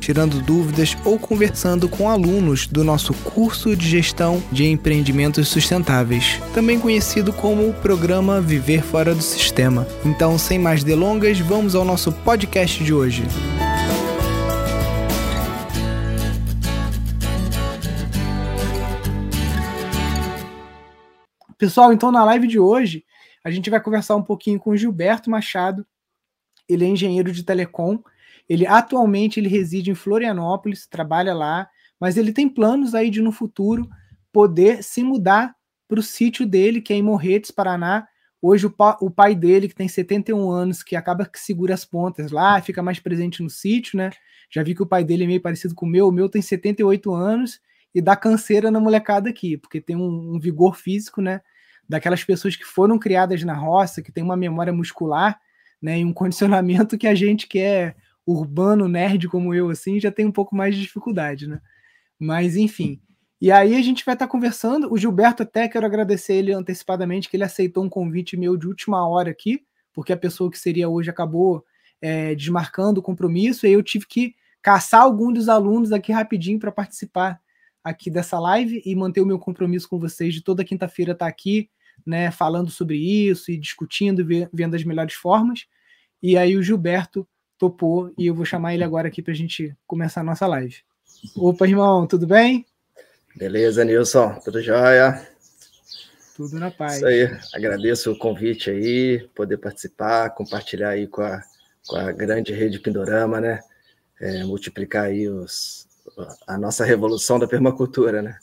tirando dúvidas ou conversando com alunos do nosso curso de gestão de empreendimentos sustentáveis, também conhecido como o programa Viver Fora do Sistema. Então, sem mais delongas, vamos ao nosso podcast de hoje. Pessoal, então na live de hoje a gente vai conversar um pouquinho com o Gilberto Machado. Ele é engenheiro de telecom ele atualmente ele reside em Florianópolis, trabalha lá, mas ele tem planos aí de no futuro poder se mudar para o sítio dele, que é em Morretes, Paraná. Hoje o, pa, o, pai dele, que tem 71 anos, que acaba que segura as pontas lá, fica mais presente no sítio, né? Já vi que o pai dele é meio parecido com o meu. O meu tem 78 anos e dá canseira na molecada aqui, porque tem um, um vigor físico, né? Daquelas pessoas que foram criadas na roça, que tem uma memória muscular, né? E um condicionamento que a gente quer urbano, nerd como eu, assim, já tem um pouco mais de dificuldade, né? Mas, enfim. E aí a gente vai estar tá conversando. O Gilberto, até quero agradecer ele antecipadamente, que ele aceitou um convite meu de última hora aqui, porque a pessoa que seria hoje acabou é, desmarcando o compromisso, e eu tive que caçar algum dos alunos aqui rapidinho para participar aqui dessa live e manter o meu compromisso com vocês de toda quinta-feira estar tá aqui, né, falando sobre isso e discutindo, vendo as melhores formas. E aí o Gilberto topou e eu vou chamar ele agora aqui para a gente começar a nossa live. Opa, irmão, tudo bem? Beleza, Nilson, tudo jóia? Tudo na paz. Isso aí, agradeço o convite aí, poder participar, compartilhar aí com a, com a grande rede Pindorama, né? É, multiplicar aí os, a nossa revolução da permacultura, né?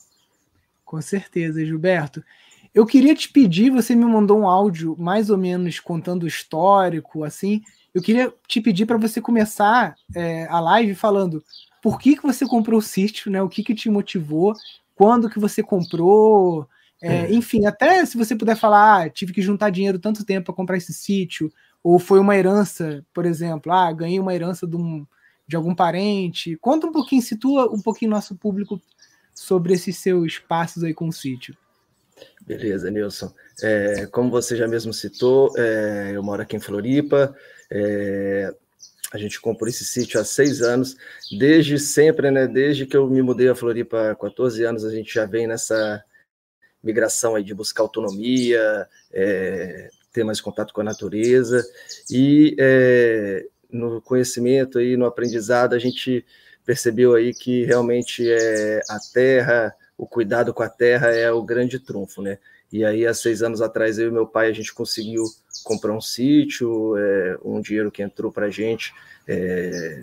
Com certeza, Gilberto. Eu queria te pedir, você me mandou um áudio mais ou menos contando o histórico, assim, eu queria te pedir para você começar é, a live falando por que, que você comprou o sítio, né? O que, que te motivou, quando que você comprou, é, é. enfim, até se você puder falar, ah, tive que juntar dinheiro tanto tempo para comprar esse sítio, ou foi uma herança, por exemplo, ah, ganhei uma herança de, um, de algum parente. Conta um pouquinho, situa um pouquinho nosso público sobre esses seus passos aí com o sítio. Beleza, Nilson. É, como você já mesmo citou, é, eu moro aqui em Floripa, é, a gente comprou esse sítio há seis anos, desde sempre, né? Desde que eu me mudei a Floripa há 14 anos, a gente já vem nessa migração aí de buscar autonomia, é, ter mais contato com a natureza e é, no conhecimento e no aprendizado a gente percebeu aí que realmente é a terra, o cuidado com a terra é o grande trunfo, né? E aí, há seis anos atrás, eu e meu pai, a gente conseguiu comprar um sítio, é, um dinheiro que entrou para a gente é,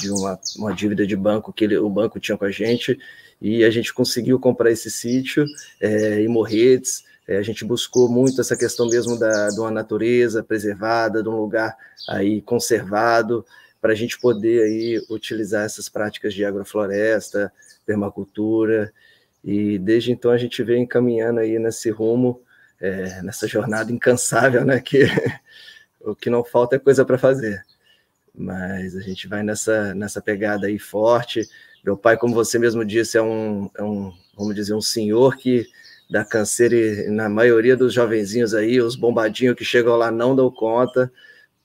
de uma, uma dívida de banco que ele, o banco tinha com a gente, e a gente conseguiu comprar esse sítio é, em Morretes. É, a gente buscou muito essa questão mesmo da, de uma natureza preservada, de um lugar aí conservado, para a gente poder aí utilizar essas práticas de agrofloresta, permacultura, e desde então a gente vem caminhando aí nesse rumo, é, nessa jornada incansável, né? Que o que não falta é coisa para fazer. Mas a gente vai nessa, nessa pegada aí forte. Meu pai, como você mesmo disse, é um, é um vamos dizer, um senhor que dá câncer e na maioria dos jovenzinhos aí, os bombadinhos que chegam lá não dão conta,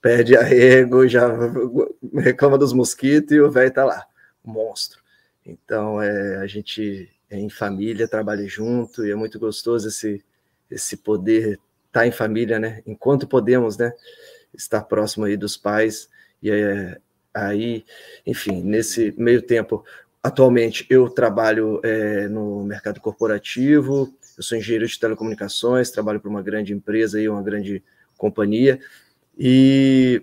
perde arrego, já reclama dos mosquitos e o velho tá lá, monstro. Então, é, a gente em família, trabalhe junto, e é muito gostoso esse, esse poder estar tá em família, né? Enquanto podemos, né? Estar próximo aí dos pais, e é, aí, enfim, nesse meio tempo, atualmente eu trabalho é, no mercado corporativo, eu sou engenheiro de telecomunicações, trabalho para uma grande empresa e uma grande companhia, e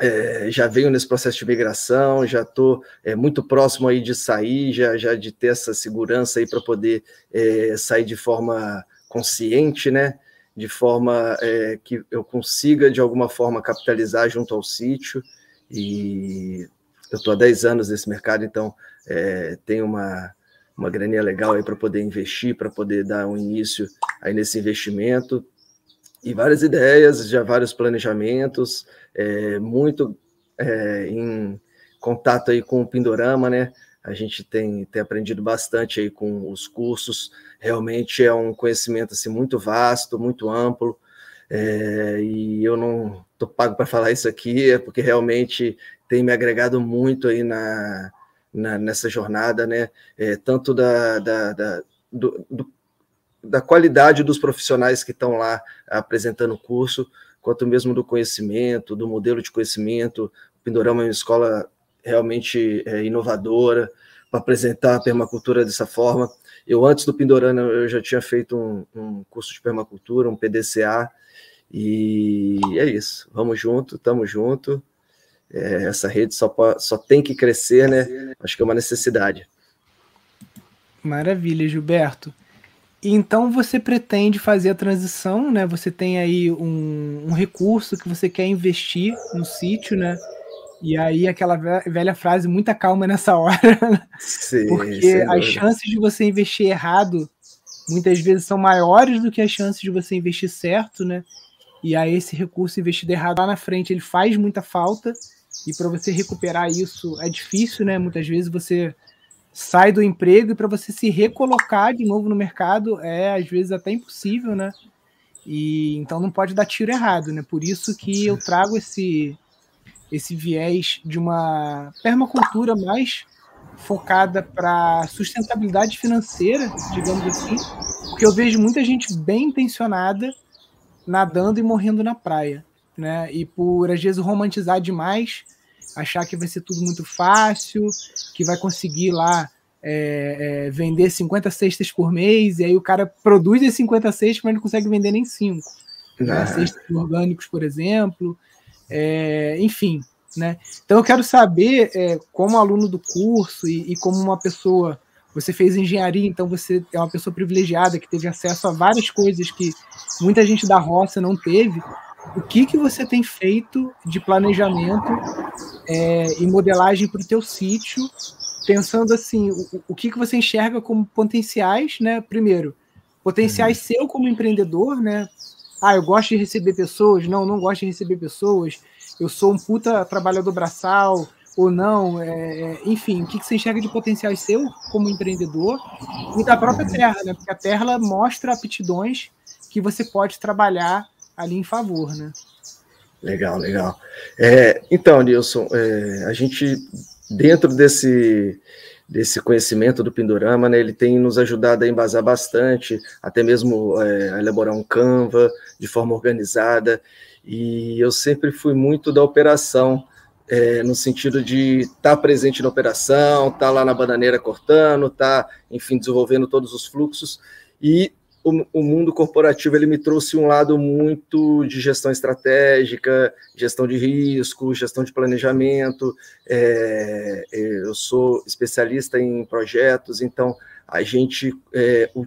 é, já venho nesse processo de migração, já estou é, muito próximo aí de sair, já, já de ter essa segurança aí para poder é, sair de forma consciente, né? De forma é, que eu consiga, de alguma forma, capitalizar junto ao sítio. E eu estou há 10 anos nesse mercado, então é, tenho uma, uma graninha legal aí para poder investir, para poder dar um início aí nesse investimento. E várias ideias, já vários planejamentos, é, muito é, em contato aí com o Pindorama, né? A gente tem, tem aprendido bastante aí com os cursos, realmente é um conhecimento assim, muito vasto, muito amplo, é, e eu não estou pago para falar isso aqui, é porque realmente tem me agregado muito aí na, na nessa jornada, né? É, tanto da, da, da do, do, da qualidade dos profissionais que estão lá apresentando o curso, quanto mesmo do conhecimento, do modelo de conhecimento. O Pindorama é uma escola realmente é, inovadora para apresentar a permacultura dessa forma. Eu, antes do Pindorama, eu já tinha feito um, um curso de permacultura, um PDCA, e é isso. Vamos junto, estamos junto. É, essa rede só, só tem que crescer, né? Acho que é uma necessidade. Maravilha, Gilberto. Então você pretende fazer a transição, né? Você tem aí um, um recurso que você quer investir no sítio, né? E aí aquela velha frase, muita calma nessa hora, Sim, porque as chances de você investir errado muitas vezes são maiores do que as chances de você investir certo, né? E aí esse recurso investido errado lá na frente, ele faz muita falta, e para você recuperar isso é difícil, né? Muitas vezes você sai do emprego e para você se recolocar de novo no mercado é às vezes até impossível, né? E então não pode dar tiro errado, né? Por isso que eu trago esse esse viés de uma permacultura mais focada para sustentabilidade financeira, digamos assim, porque eu vejo muita gente bem intencionada nadando e morrendo na praia, né? E por às vezes romantizar demais, achar que vai ser tudo muito fácil, que vai conseguir lá é, é, vender 50 cestas por mês, e aí o cara produz as 50 cestas, mas não consegue vender nem 5. Né? Cestas orgânicos, por exemplo. É, enfim, né? Então eu quero saber, é, como aluno do curso e, e, como uma pessoa, você fez engenharia, então você é uma pessoa privilegiada que teve acesso a várias coisas que muita gente da roça não teve. O que que você tem feito de planejamento é, e modelagem para o teu sítio, pensando assim, o, o que que você enxerga como potenciais, né? Primeiro, potenciais uhum. seu como empreendedor, né? Ah, eu gosto de receber pessoas, não, não gosto de receber pessoas eu sou um puta trabalhador braçal ou não, é, é, enfim, o que, que você enxerga de potencial seu como empreendedor e da própria terra, né? Porque a terra mostra aptidões que você pode trabalhar ali em favor, né? Legal, legal. É, então, Nilson, é, a gente, dentro desse, desse conhecimento do Pindorama, né, ele tem nos ajudado a embasar bastante, até mesmo é, a elaborar um Canva de forma organizada, e eu sempre fui muito da operação, é, no sentido de estar tá presente na operação, estar tá lá na bananeira cortando, estar, tá, enfim, desenvolvendo todos os fluxos. E o, o, mundo corporativo ele me trouxe um lado muito de gestão estratégica, gestão de risco, gestão de planejamento. É, é eu sou especialista em projetos, então a gente, é, o,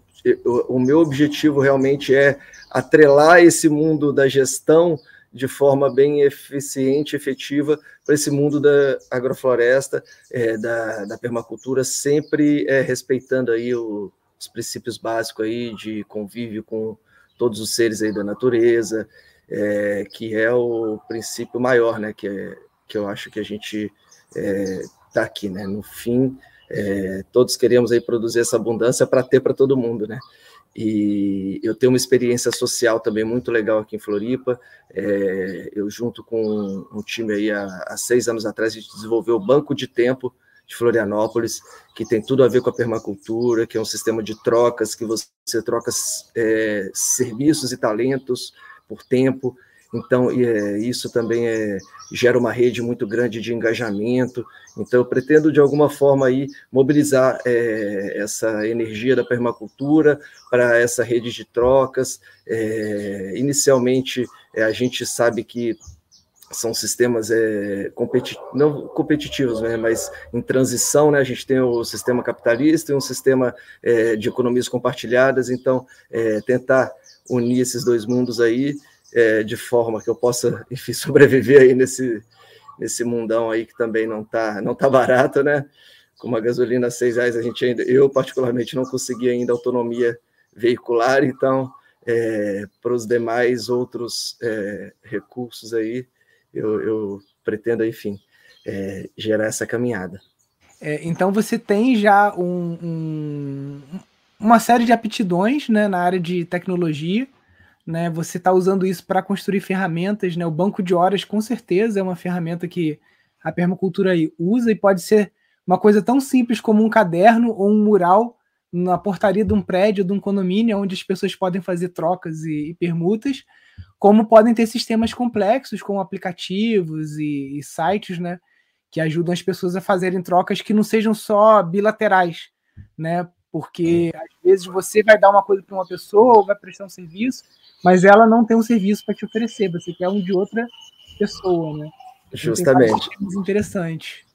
o meu objetivo realmente é atrelar esse mundo da gestão de forma bem eficiente, efetiva para esse mundo da agrofloresta, é, da, da, permacultura, sempre é, respeitando aí o, os princípios básicos aí de convívio com todos os seres aí da natureza, é, que é o princípio maior, né, que, é, que eu acho que a gente está é, aqui, né, no fim, é, todos queremos aí produzir essa abundância para ter para todo mundo, né, e eu tenho uma experiência social também muito legal aqui em Floripa. É, eu, junto com um time aí há, há, seis anos atrás, a gente desenvolveu o Banco de Tempo de Florianópolis, que tem tudo a ver com a permacultura, que é um sistema de trocas, que você troca é, serviços e talentos por tempo. Então, é, isso também é, gera uma rede muito grande de engajamento. Então, eu pretendo, de alguma forma, aí, mobilizar é, essa energia da permacultura para essa rede de trocas. É, inicialmente, é, a gente sabe que são sistemas é, competi não competitivos, né, mas em transição, né, a gente tem o sistema capitalista e um sistema é, de economias compartilhadas, então é, tentar unir esses dois mundos aí é, de forma que eu possa, enfim, sobreviver aí nesse, nesse mundão aí que também não tá, não tá barato, né? Com uma gasolina a seis reais, a gente ainda, eu particularmente não consegui ainda autonomia veicular, então é, para os demais outros é, recursos aí, eu, eu, pretendo, enfim, é, gerar essa caminhada. É, então você tem já um, um, uma série de aptidões né, na área de tecnologia, né? Você está usando isso para construir ferramentas, né? O banco de horas com certeza é uma ferramenta que a permacultura aí usa e pode ser uma coisa tão simples como um caderno ou um mural na portaria de um prédio, de um condomínio, onde as pessoas podem fazer trocas e, e permutas, como podem ter sistemas complexos, como aplicativos e, e, sites, né, que ajudam as pessoas a fazerem trocas que não sejam só bilaterais, né, porque às vezes você vai dar uma coisa para uma pessoa ou vai prestar um serviço, mas ela não tem um serviço para te oferecer, você quer um de outra pessoa, né. Justamente. Interessante.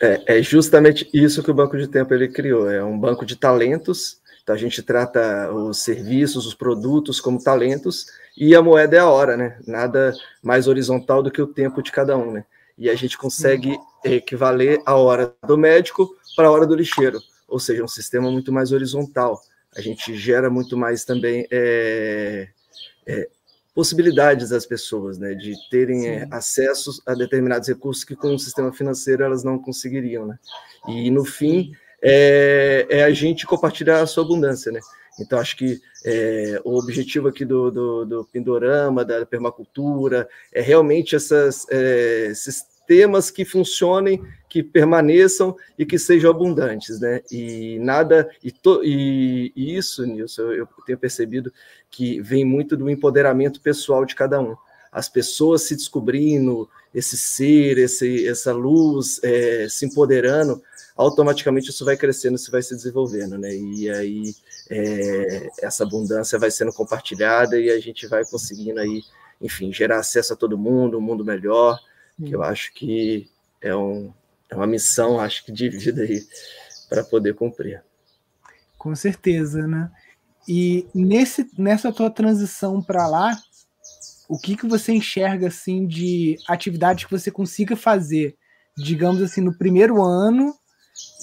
É, é, justamente isso que o Banco de Tempo ele criou. É um banco de talentos. Então a gente trata os serviços, os produtos como talentos e a moeda é a hora, né? Nada mais horizontal do que o tempo de cada um, né? E a gente consegue equivaler a hora do médico para a hora do lixeiro, ou seja, um sistema muito mais horizontal. A gente gera muito mais também é, é, possibilidades às pessoas, né, de terem é, acesso a determinados recursos que com o sistema financeiro elas não conseguiriam, né? E no fim é, é a gente compartilhar a sua abundância, né? Então acho que é, o objetivo aqui do, do, do, Pindorama, da permacultura, é realmente essas, é, esses temas que funcionem, que permaneçam e que sejam abundantes, né? E nada e, to, e, e isso, Nilson, eu, eu tenho percebido que vem muito do empoderamento pessoal de cada um. As pessoas se descobrindo, esse ser, esse, essa luz é, se empoderando, automaticamente isso vai crescendo, isso vai se desenvolvendo, né? E aí é, essa abundância vai sendo compartilhada e a gente vai conseguindo aí, enfim, gerar acesso a todo mundo, um mundo melhor, que eu acho que é, um, é uma missão, acho que de vida aí para poder cumprir. Com certeza, né? E nesse, nessa tua transição para lá, o que, que você enxerga assim de atividades que você consiga fazer, digamos assim, no primeiro ano,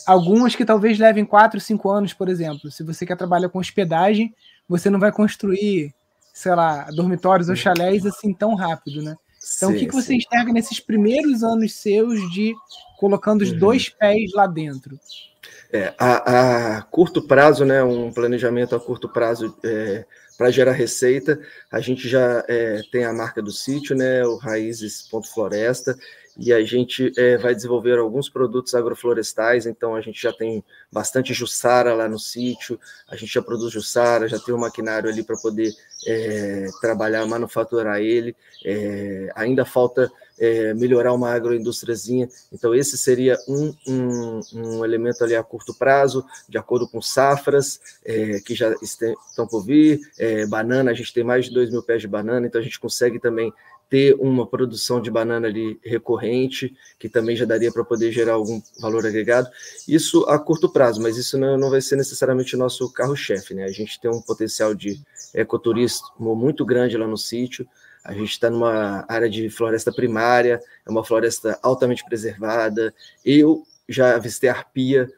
algumas que talvez levem quatro, cinco anos, por exemplo. Se você quer trabalhar com hospedagem, você não vai construir, sei lá, dormitórios ou chalés assim tão rápido, né? Então, sim, o que, que você enxerga nesses primeiros anos seus de colocando os uhum. dois pés lá dentro? É, a, a, curto prazo, né, um planejamento a curto prazo é, para gerar receita, a gente já é, tem a marca do sítio, né, o Raízes.floresta, e a gente é, vai desenvolver alguns produtos agroflorestais, então a gente já tem bastante jussara lá no sítio, a gente já produz jussara, já tem o um maquinário ali para poder é, trabalhar, manufaturar ele, é, ainda falta é, melhorar uma agroindústriazinha, então esse seria um, um, um, elemento ali a curto prazo, de acordo com safras é, que já estão por vir, é, banana, a gente tem mais de 2 mil pés de banana, então a gente consegue também ter uma produção de banana ali recorrente, que também já daria para poder gerar algum valor agregado. Isso a curto prazo, mas isso não, não vai ser necessariamente o nosso carro-chefe, né? A gente tem um potencial de ecoturismo muito grande lá no sítio. A gente está numa área de floresta primária, é uma floresta altamente preservada. Eu já avistei arpia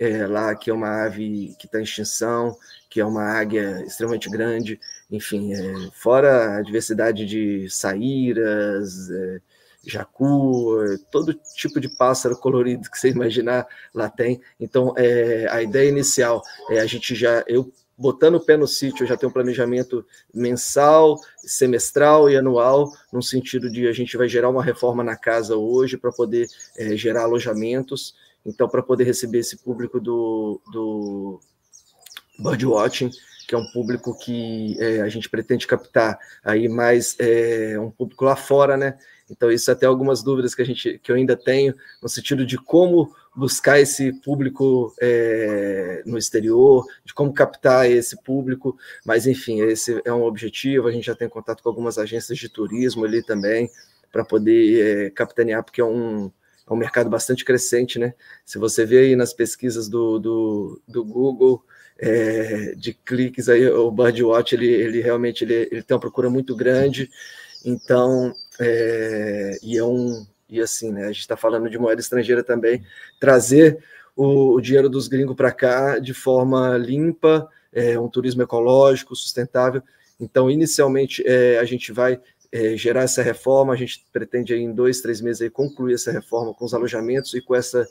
é, lá, que é uma ave que está em extinção, que é uma águia extremamente grande enfim, é, fora a diversidade de saíras, é, jacu, é, todo tipo de pássaro colorido que você imaginar lá tem. Então, é, a ideia inicial é a gente já, eu botando o pé no sítio, eu já tenho um planejamento mensal, semestral e anual, no sentido de a gente vai gerar uma reforma na casa hoje para poder é, gerar alojamentos. Então, para poder receber esse público do, do birdwatching, que é um público que é, a gente pretende captar aí mais é, um público lá fora, né? Então, isso é até algumas dúvidas que a gente que eu ainda tenho, no sentido de como buscar esse público é, no exterior, de como captar esse público, mas enfim, esse é um objetivo. A gente já tem contato com algumas agências de turismo ali também, para poder é, capitanear, porque é um, é um mercado bastante crescente, né? Se você vê aí nas pesquisas do, do, do Google, é, de cliques aí, o Birdwatch, ele, ele realmente ele, ele tem uma procura muito grande, então, é, e é um, e assim, né, a gente está falando de moeda estrangeira também, trazer o, o dinheiro dos gringos para cá de forma limpa, é, um turismo ecológico, sustentável, Então, inicialmente, é, a gente vai é, gerar essa reforma, a gente pretende aí, em dois, três meses aí, concluir essa reforma com os alojamentos e com essa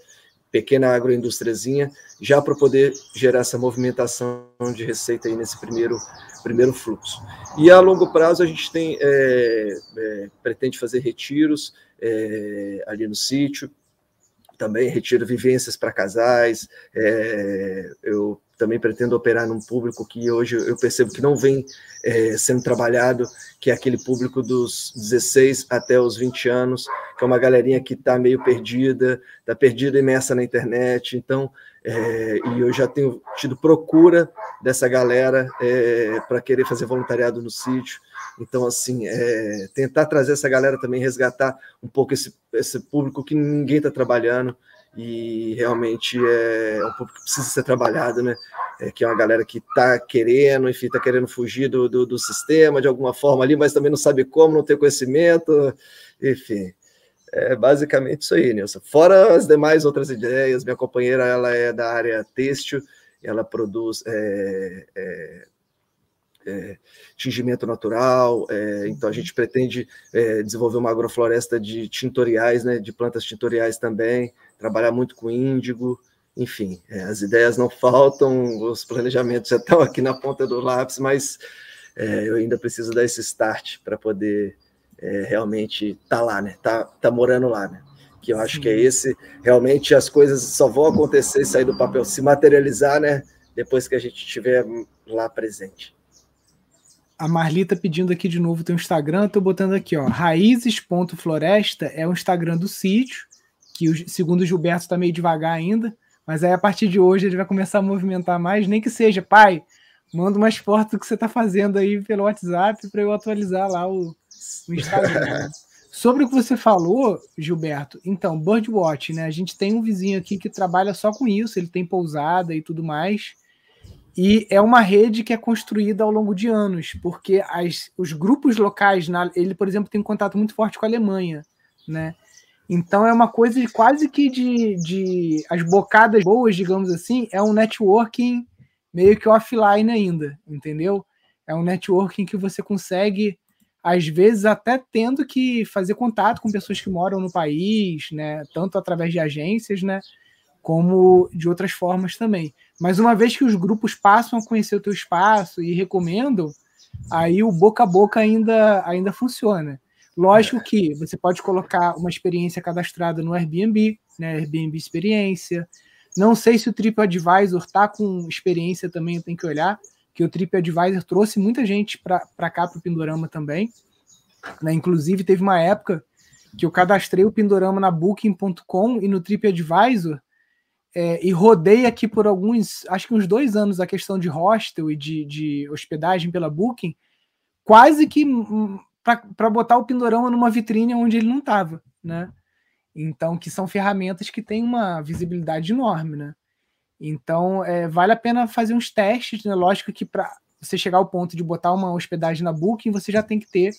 pequena agroindústriazinha, já para poder gerar essa movimentação de receita aí nesse primeiro, primeiro fluxo. E a longo prazo a gente tem é, é, pretende fazer retiros é, ali no sítio, também retiro vivências para casais. É, eu também pretendo operar num público que hoje eu percebo que não vem é, sendo trabalhado, que é aquele público dos 16 até os 20 anos, que é uma galerinha que está meio perdida, está perdida imersa na internet. Então, é, e eu já tenho tido procura dessa galera é, para querer fazer voluntariado no sítio. Então, assim, é, tentar trazer essa galera também, resgatar um pouco esse, esse público que ninguém está trabalhando e realmente é um público que precisa ser trabalhado, né? É, que é uma galera que está querendo, enfim, está querendo fugir do, do, do, sistema de alguma forma ali, mas também não sabe como, não tem conhecimento, enfim. É basicamente isso aí, Nilson. Fora as demais outras ideias, minha companheira ela é da área têxtil, ela produz é, é, tingimento natural, é, então a gente pretende é, desenvolver uma agrofloresta de tintoriais, né, de plantas tintoriais também, trabalhar muito com índigo, enfim, é, as ideias não faltam, os planejamentos já estão aqui na ponta do lápis, mas é, eu ainda preciso dar esse start para poder é, realmente estar tá lá, né, tá, tá morando lá, né, que eu acho Sim. que é esse, realmente as coisas só vão acontecer e sair do papel, se materializar, né, depois que a gente estiver lá presente. A Marlita pedindo aqui de novo teu Instagram, tô botando aqui, ó, raízes.floresta é o Instagram do sítio, que segundo o Gilberto está meio devagar ainda, mas aí a partir de hoje ele vai começar a movimentar mais, nem que seja, pai, manda umas fotos do que você está fazendo aí pelo WhatsApp para eu atualizar lá o, o Instagram. Sobre o que você falou, Gilberto, então, Birdwatch, né? A gente tem um vizinho aqui que trabalha só com isso, ele tem pousada e tudo mais. E é uma rede que é construída ao longo de anos, porque as, os grupos locais, na, ele, por exemplo, tem um contato muito forte com a Alemanha, né? Então é uma coisa de, quase que de, de as bocadas boas, digamos assim, é um networking meio que offline ainda, entendeu? É um networking que você consegue, às vezes, até tendo que fazer contato com pessoas que moram no país, né? Tanto através de agências, né? Como de outras formas também. Mas uma vez que os grupos passam a conhecer o teu espaço e recomendam, aí o boca a boca ainda, ainda funciona. Lógico que você pode colocar uma experiência cadastrada no Airbnb, né? Airbnb experiência. Não sei se o TripAdvisor está com experiência também, tenho que olhar, que o TripAdvisor trouxe muita gente para cá, para o Pindorama também. Né? Inclusive, teve uma época que eu cadastrei o Pindorama na Booking.com e no TripAdvisor, é, e rodei aqui por alguns, acho que uns dois anos, a questão de hostel e de, de hospedagem pela Booking, quase que para botar o Pindorama numa vitrine onde ele não estava, né? Então, que são ferramentas que têm uma visibilidade enorme, né? Então, é, vale a pena fazer uns testes, né? Lógico que para você chegar ao ponto de botar uma hospedagem na Booking, você já tem que ter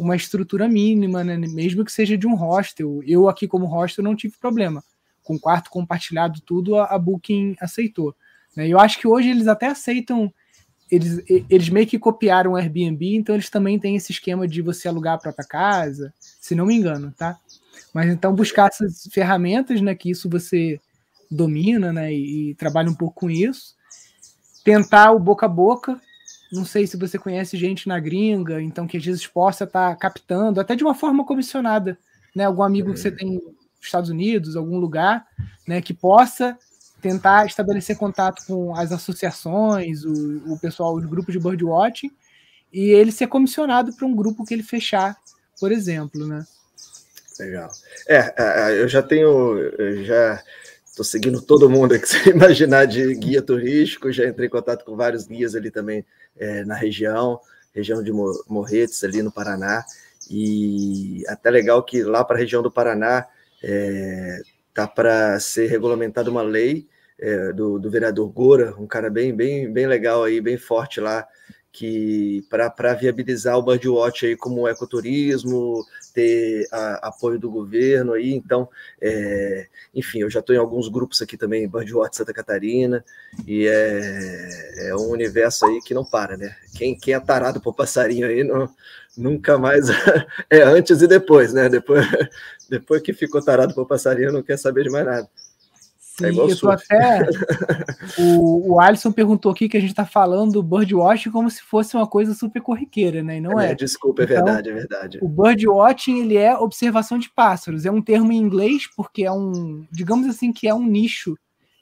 uma estrutura mínima, né? Mesmo que seja de um hostel. Eu aqui como hostel não tive problema com quarto compartilhado, tudo, a, a Booking aceitou. Né? Eu acho que hoje eles até aceitam, eles, eles meio que copiaram o Airbnb, então eles também têm esse esquema de você alugar a própria casa, se não me engano, tá? Mas então buscar essas ferramentas, né, que isso você domina, né, e, e trabalha um pouco com isso. Tentar o boca a boca, não sei se você conhece gente na gringa, então que às vezes possa estar tá captando, até de uma forma comissionada, né? Algum amigo que você tem Estados Unidos, algum lugar, né, que possa tentar estabelecer contato com as associações, o, o pessoal, os grupos de birdwatching, e ele ser comissionado para um grupo que ele fechar, por exemplo, né? Legal. É, é eu já tenho, eu já estou seguindo todo mundo que você imaginar de guia turístico, já entrei em contato com vários guias ali também é, na região, região de Morretes, ali no Paraná, e até legal que lá para a região do Paraná é, tá para ser regulamentada uma lei é, do, do, vereador Gora, um cara bem, bem, bem legal aí, bem forte lá, que para viabilizar o birdwatch aí como ecoturismo, ter a, apoio do governo aí, então, é, enfim, eu já estou em alguns grupos aqui também, Birdwatch Santa Catarina, e é, é um universo aí que não para, né? Quem, quem é tarado por passarinho aí não, nunca mais é antes e depois, né? Depois, depois que ficou tarado por passarinho, não quer saber de mais nada. É Sim, é eu tô até. o, o Alisson perguntou aqui que a gente está falando do birdwatching como se fosse uma coisa super corriqueira, né? E não é. é. Desculpa, é então, verdade, é verdade. O birdwatching ele é observação de pássaros. É um termo em inglês porque é um, digamos assim, que é um nicho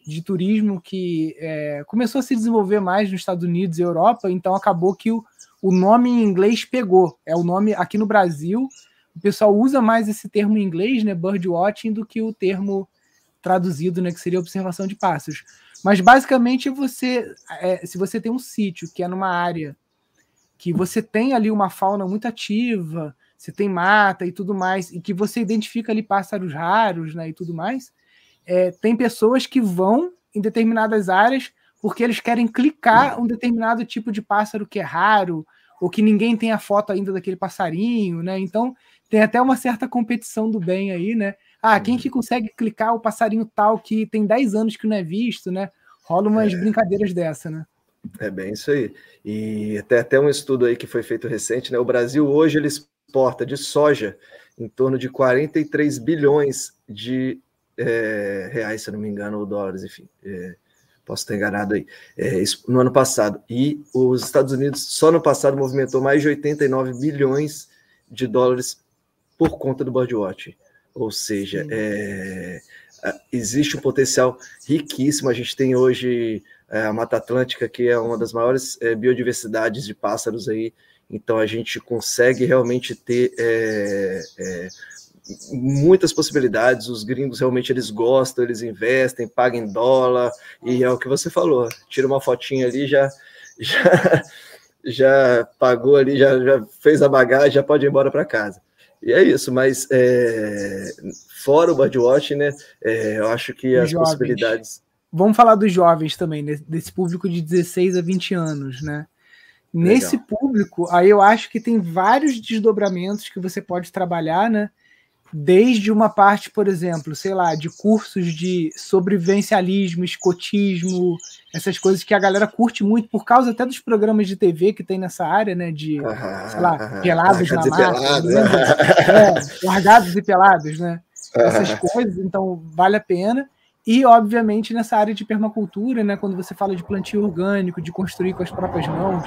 de turismo que é, começou a se desenvolver mais nos Estados Unidos e Europa. Então acabou que o, o nome em inglês pegou. É o nome aqui no Brasil. O pessoal usa mais esse termo em inglês, né, birdwatching, do que o termo traduzido, né, que seria observação de pássaros. Mas basicamente você, é, se você tem um sítio que é numa área que você tem ali uma fauna muito ativa, você tem mata e tudo mais, e que você identifica ali pássaros raros, né, e tudo mais, é, tem pessoas que vão em determinadas áreas porque eles querem clicar um determinado tipo de pássaro que é raro ou que ninguém tem a foto ainda daquele passarinho, né? Então tem até uma certa competição do bem aí, né? Ah, quem que consegue clicar o passarinho tal que tem 10 anos que não é visto, né? Rola umas é. brincadeiras dessa, né? É bem isso aí. E até, até um estudo aí que foi feito recente, né? O Brasil hoje ele exporta de soja em torno de 43 bilhões de é, reais, se eu não me engano, ou dólares, enfim. É, posso estar enganado aí. É, isso, no ano passado. E os Estados Unidos, só no passado, movimentou mais de 89 bilhões de dólares por conta do birdwatch. Ou seja, é, existe um potencial riquíssimo. A gente tem hoje é, a Mata Atlântica, que é uma das maiores é, biodiversidades de pássaros aí. Então a gente consegue realmente ter é, é, muitas possibilidades. Os gringos realmente eles gostam, eles investem, pagam em dólar e é o que você falou. Tira uma fotinha ali já já já pagou ali, já, já fez a bagagem, já pode ir embora para casa. E é isso, mas é, fora o birdwatch, né? É, eu acho que as jovens. possibilidades. Vamos falar dos jovens também, desse público de 16 a 20 anos, né? Nesse Legal. público, aí eu acho que tem vários desdobramentos que você pode trabalhar, né? Desde uma parte, por exemplo, sei lá, de cursos de sobrevivencialismo, escotismo, essas coisas que a galera curte muito por causa até dos programas de TV que tem nessa área, né, de, sei lá, pelados na mata, né? é, largados e pelados, né, essas coisas, então vale a pena. E, obviamente, nessa área de permacultura, né, quando você fala de plantio orgânico, de construir com as próprias mãos,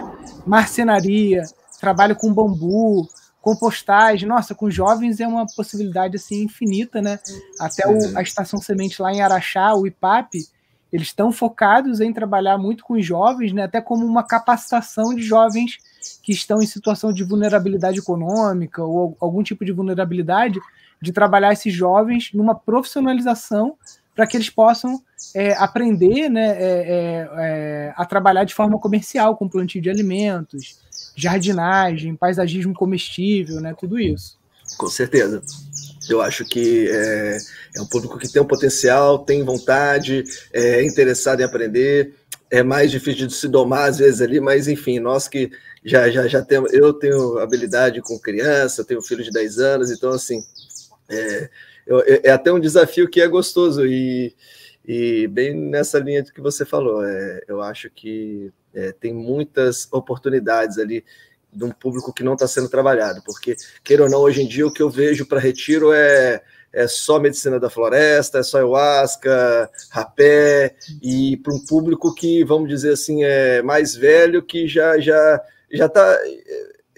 marcenaria, trabalho com bambu, compostagem, nossa, com jovens é uma possibilidade assim infinita, né? Até o, a estação semente lá em Araxá, o IPAP, eles estão focados em trabalhar muito com os jovens, né? Até como uma capacitação de jovens que estão em situação de vulnerabilidade econômica ou algum tipo de vulnerabilidade, de trabalhar esses jovens numa profissionalização para que eles possam é, aprender né, é, é, é a trabalhar de forma comercial com plantio de alimentos, jardinagem, paisagismo comestível, né? Tudo isso. Com certeza. Eu acho que é, é, um público que tem um potencial, tem vontade, é interessado em aprender. É mais difícil de se domar às vezes ali, mas enfim, nós que já já já temos, eu tenho habilidade com criança, tenho filho de 10 anos, então assim, é, é até um desafio que é gostoso e, e bem nessa linha que você falou, é, eu acho que é, tem muitas oportunidades ali de um público que não está sendo trabalhado, porque, queira ou não, hoje em dia o que eu vejo para retiro é, é só medicina da floresta, é só ayahuasca, rapé, e para um público que, vamos dizer assim, é mais velho, que já já já está,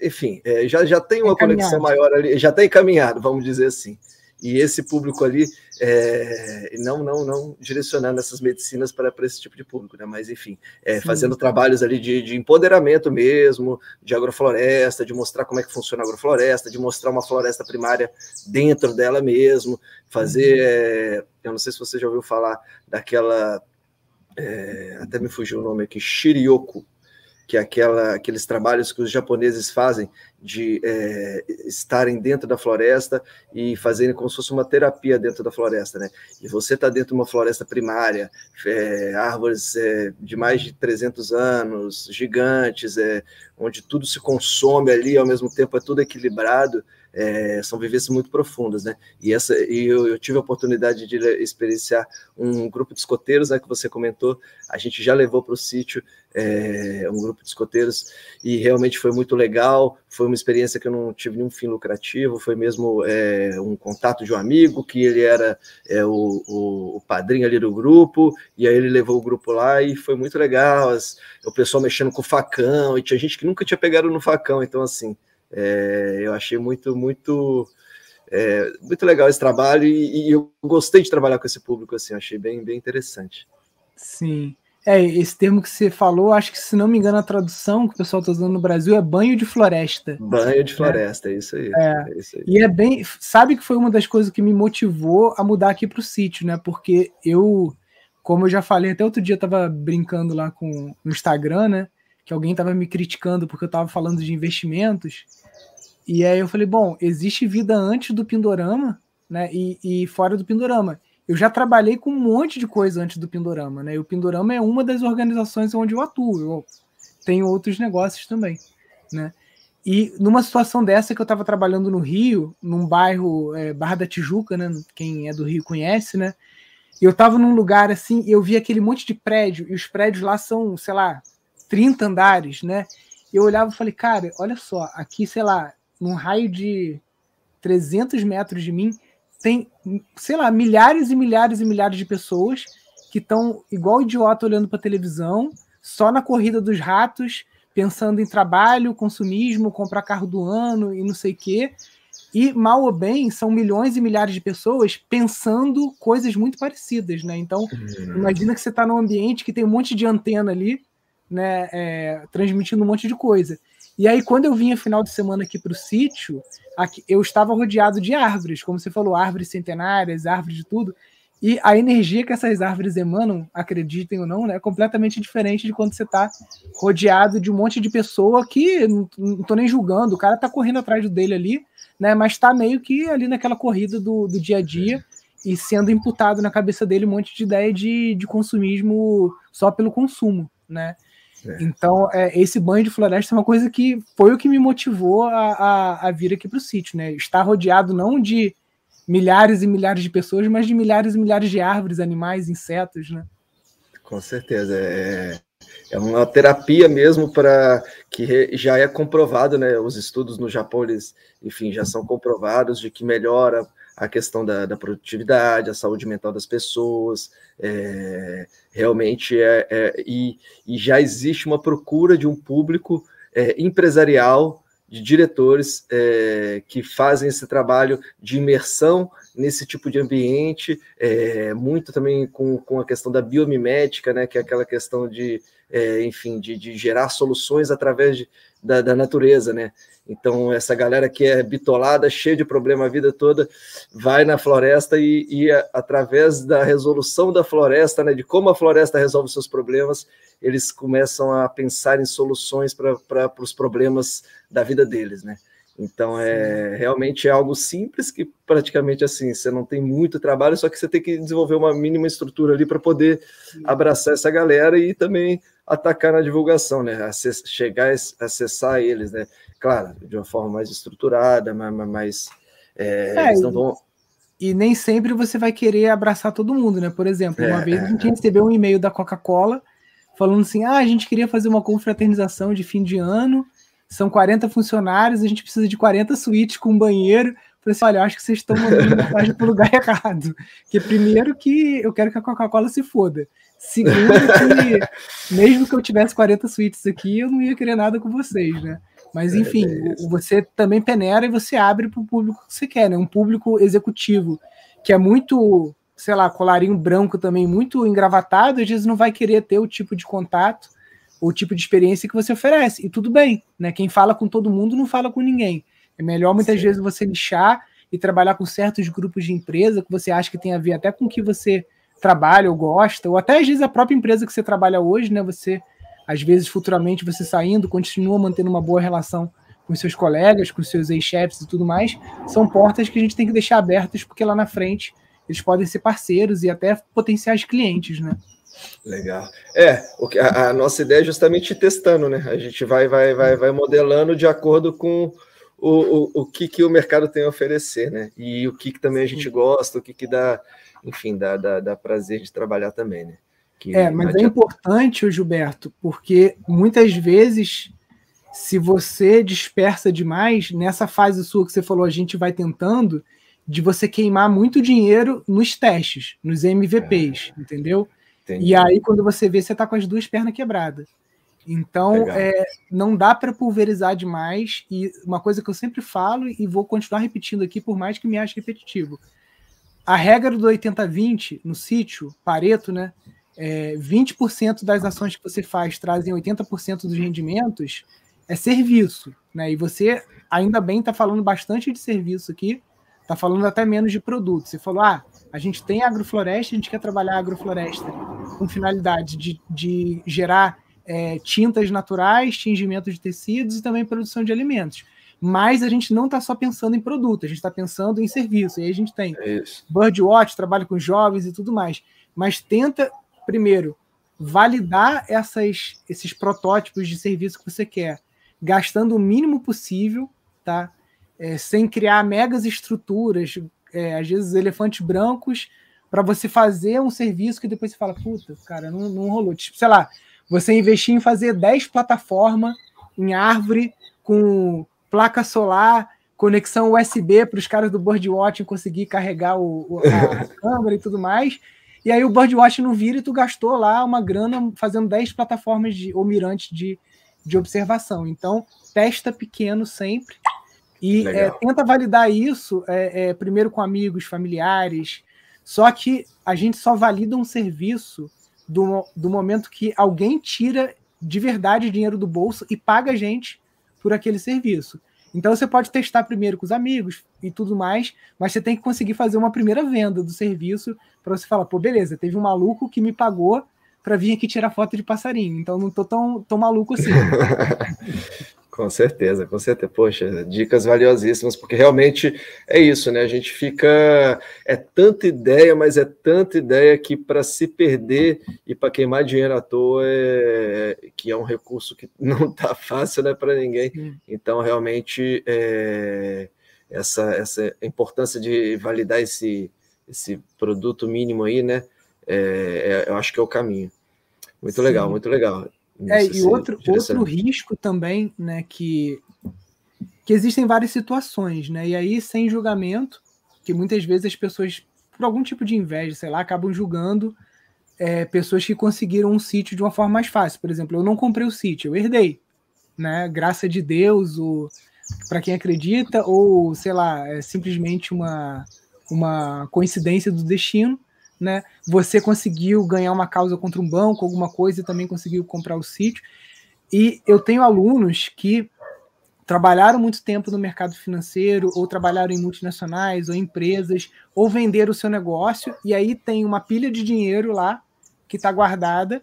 enfim, é, já, já tem uma conexão maior ali, já está encaminhado, vamos dizer assim e esse público ali, é, não, não, não direcionando essas medicinas para, para esse tipo de público, né? Mas enfim, é, fazendo trabalhos ali de, de, empoderamento mesmo, de agrofloresta, de mostrar como é que funciona a agrofloresta, de mostrar uma floresta primária dentro dela mesmo, fazer, uhum. é, eu não sei se você já ouviu falar daquela, é, até me fugiu o nome aqui, Shirioku, que é aquela, aqueles trabalhos que os japoneses fazem de é, estarem dentro da floresta e fazerem como se fosse uma terapia dentro da floresta, né? E você está dentro de uma floresta primária, é, árvores é, de mais de 300 anos, gigantes, é, onde tudo se consome ali, ao mesmo tempo é tudo equilibrado, é, são vivências muito profundas, né? E, essa, e eu, eu, tive a oportunidade de experienciar um grupo de escoteiros, né, que você comentou, a gente já levou para o sítio é, um grupo de escoteiros e realmente foi muito legal, foi uma experiência que eu não tive nenhum fim lucrativo, foi mesmo é, um contato de um amigo, que ele era é, o, o, o, padrinho ali do grupo, e aí ele levou o grupo lá e foi muito legal, as, o pessoal mexendo com facão, e tinha gente que nunca tinha pegado no facão, então assim, é, eu achei muito, muito, é, muito legal esse trabalho e, e, eu gostei de trabalhar com esse público, assim, achei bem, bem interessante. Sim. É, esse termo que você falou, acho que se não me engano, a tradução que o pessoal está usando no Brasil é banho de floresta. Banho de floresta, é, é, isso, aí, é. é isso aí. E é bem. Sabe que foi uma das coisas que me motivou a mudar aqui para o sítio, né? Porque eu, como eu já falei, até outro dia eu estava brincando lá com no Instagram, né? Que alguém estava me criticando porque eu estava falando de investimentos. E aí eu falei, bom, existe vida antes do Pindorama, né? E, e fora do Pindorama. Eu já trabalhei com um monte de coisa antes do Pindorama, né? E o Pindorama é uma das organizações onde eu atuo. Eu tenho outros negócios também, né? E numa situação dessa que eu estava trabalhando no Rio, num bairro é, Barra da Tijuca, né? Quem é do Rio conhece, né? Eu estava num lugar assim, eu vi aquele monte de prédio, e os prédios lá são, sei lá, 30 andares, né? Eu olhava e falei, cara, olha só, aqui, sei lá, num raio de 300 metros de mim, tem, sei lá, milhares e milhares e milhares de pessoas que estão igual idiota olhando para televisão, só na corrida dos ratos, pensando em trabalho, consumismo, comprar carro do ano e não sei o quê. E mal ou bem, são milhões e milhares de pessoas pensando coisas muito parecidas, né? Então, uhum. imagina que você está num ambiente que tem um monte de antena ali, né? É, transmitindo um monte de coisa. E aí, quando eu vinha final de semana aqui para o sítio, aqui, eu estava rodeado de árvores, como você falou, árvores centenárias, árvores de tudo. E a energia que essas árvores emanam, acreditem ou não, né, é completamente diferente de quando você está rodeado de um monte de pessoa que não, estou nem julgando, o cara está correndo atrás dele ali, né, mas está meio que ali naquela corrida do, do dia a dia e sendo imputado na cabeça dele um monte de ideia de, de consumismo só pelo consumo, né? É. Então, é, esse banho de floresta é uma coisa que foi o que me motivou a, a, a vir aqui para o sítio, né? Estar rodeado não de milhares e milhares de pessoas, mas de milhares e milhares de árvores, animais, insetos, né? Com certeza. É, é uma terapia mesmo para que já é comprovado, né? Os estudos no Japão, eles, enfim, já são comprovados de que melhora a questão da, da, produtividade, a saúde mental das pessoas, é, realmente é, é e, e, já existe uma procura de um público é, empresarial, de diretores é, que fazem esse trabalho de imersão nesse tipo de ambiente, é, muito também com, com a questão da biomimética, né, que é aquela questão de, é, enfim, de, de gerar soluções através de, da, da natureza, né? Então, essa galera que é bitolada, cheia de problema a vida toda, vai na floresta e, e a, através da resolução da floresta, né, de como a floresta resolve seus problemas, eles começam a pensar em soluções para os problemas da vida deles, né? Então, é realmente é algo simples que praticamente assim, você não tem muito trabalho, só que você tem que desenvolver uma mínima estrutura ali para poder abraçar essa galera e também atacar na divulgação, né? Acess chegar a acessar eles, né? Claro, de uma forma mais estruturada, mais, mais é, é, eles não vão. E nem sempre você vai querer abraçar todo mundo, né? Por exemplo, uma é, vez a gente é. recebeu um e-mail da Coca-Cola falando assim: ah, a gente queria fazer uma confraternização de fim de ano, são 40 funcionários, a gente precisa de 40 suítes com banheiro. Falei assim, olha, acho que vocês estão mandando mensagem para o lugar errado. Que primeiro que eu quero que a Coca-Cola se foda. Segundo que, mesmo que eu tivesse 40 suítes aqui, eu não ia querer nada com vocês, né? Mas, é, enfim, é você também peneira e você abre para o público que você quer, né? Um público executivo que é muito, sei lá, colarinho branco também, muito engravatado, às vezes não vai querer ter o tipo de contato, o tipo de experiência que você oferece. E tudo bem, né? Quem fala com todo mundo não fala com ninguém. É melhor muitas Sim. vezes você lixar e trabalhar com certos grupos de empresa que você acha que tem a ver até com o que você trabalha ou gosta, ou até às vezes a própria empresa que você trabalha hoje, né? Você, às vezes, futuramente, você saindo, continua mantendo uma boa relação com seus colegas, com seus ex-chefes e tudo mais, são portas que a gente tem que deixar abertas, porque lá na frente eles podem ser parceiros e até potenciais clientes, né? Legal. É, a, a nossa ideia é justamente testando, né? A gente vai, vai, vai, vai modelando de acordo com o, o, o que, que o mercado tem a oferecer, né? E o que, que também a gente gosta, o que, que dá, enfim, dá, dá, dá prazer de trabalhar também, né? Que é, mas é importante, Gilberto, porque muitas vezes, se você dispersa demais, nessa fase sua que você falou, a gente vai tentando, de você queimar muito dinheiro nos testes, nos MVPs, é. entendeu? Entendi. E aí, quando você vê, você está com as duas pernas quebradas. Então, é, não dá para pulverizar demais. E uma coisa que eu sempre falo e vou continuar repetindo aqui, por mais que me ache repetitivo. A regra do 80-20 no sítio, Pareto, né? É, 20% das ações que você faz trazem 80% dos rendimentos, é serviço. Né? E você, ainda bem, está falando bastante de serviço aqui, está falando até menos de produto. Você falou, ah, a gente tem agrofloresta, a gente quer trabalhar agrofloresta com finalidade de, de gerar é, tintas naturais, tingimento de tecidos e também produção de alimentos. Mas a gente não está só pensando em produto, a gente está pensando em serviço. E aí a gente tem é Birdwatch, trabalho com jovens e tudo mais. Mas tenta, primeiro, validar essas, esses protótipos de serviço que você quer, gastando o mínimo possível, tá? É, sem criar megas estruturas, é, às vezes elefantes brancos, para você fazer um serviço que depois você fala, puta, cara, não, não rolou. Tipo, sei lá, você investir em fazer 10 plataformas em árvore com placa solar, conexão USB para os caras do Birdwatch conseguir carregar o, a câmera e tudo mais. E aí o Birdwatch não vira e tu gastou lá uma grana fazendo 10 plataformas de, ou mirantes de, de observação. Então, testa pequeno sempre e é, tenta validar isso é, é, primeiro com amigos, familiares. Só que a gente só valida um serviço do, do momento que alguém tira de verdade dinheiro do bolso e paga a gente por aquele serviço. Então você pode testar primeiro com os amigos e tudo mais, mas você tem que conseguir fazer uma primeira venda do serviço para você falar, pô, beleza, teve um maluco que me pagou para vir aqui tirar foto de passarinho, então não tô tão, tão maluco assim. Com certeza, com certeza. Poxa, dicas valiosíssimas, porque realmente é isso, né? A gente fica. É tanta ideia, mas é tanta ideia que para se perder e para queimar dinheiro à toa, é, que é um recurso que não tá fácil né, para ninguém. Então, realmente, é, essa, essa importância de validar esse, esse produto mínimo aí, né? É, é eu acho que é o caminho. Muito legal, Sim. muito legal. É, e outro, outro risco também, né, que, que existem várias situações, né? E aí, sem julgamento, que muitas vezes as pessoas, por algum tipo de inveja, sei lá, acabam julgando é, pessoas que conseguiram um sítio de uma forma mais fácil. Por exemplo, eu não comprei o sítio, eu herdei, né? Graça de Deus, para quem acredita, ou sei lá, é simplesmente uma, uma coincidência do destino né? Você conseguiu ganhar uma causa contra um banco, alguma coisa, e também conseguiu comprar o sítio. E eu tenho alunos que trabalharam muito tempo no mercado financeiro, ou trabalharam em multinacionais, ou empresas, ou venderam o seu negócio, e aí tem uma pilha de dinheiro lá que está guardada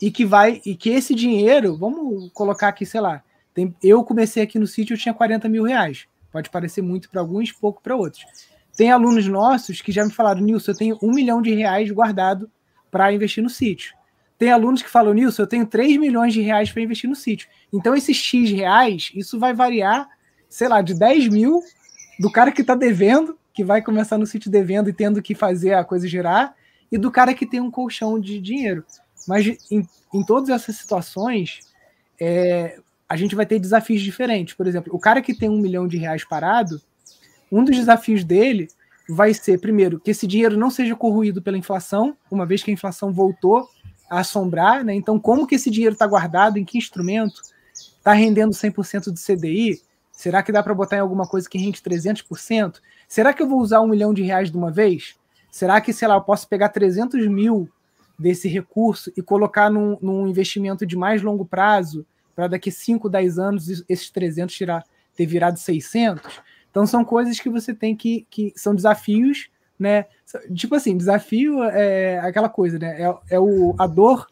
e que vai e que esse dinheiro, vamos colocar aqui, sei lá, tem, eu comecei aqui no sítio, eu tinha 40 mil reais. Pode parecer muito para alguns, pouco para outros. Tem alunos nossos que já me falaram, Nilson, eu tenho um milhão de reais guardado para investir no sítio. Tem alunos que falam, Nilson, eu tenho 3 milhões de reais para investir no sítio. Então, esses X reais, isso vai variar, sei lá, de 10 mil do cara que está devendo, que vai começar no sítio devendo e tendo que fazer a coisa girar, e do cara que tem um colchão de dinheiro. Mas em, em todas essas situações, é, a gente vai ter desafios diferentes. Por exemplo, o cara que tem um milhão de reais parado, um dos desafios dele vai ser, primeiro, que esse dinheiro não seja corroído pela inflação, uma vez que a inflação voltou a assombrar, né? Então, como que esse dinheiro está guardado, em que instrumento? Está rendendo 100% de CDI? Será que dá para botar em alguma coisa que rende 300%? Será que eu vou usar um milhão de reais de uma vez? Será que, sei lá, eu posso pegar 300 mil desse recurso e colocar num, num investimento de mais longo prazo, para daqui 5, 10 anos esses 300 tirar, ter virado 600? Então são coisas que você tem que. que são desafios, né? Tipo assim, desafio é aquela coisa, né? É, é o, a dor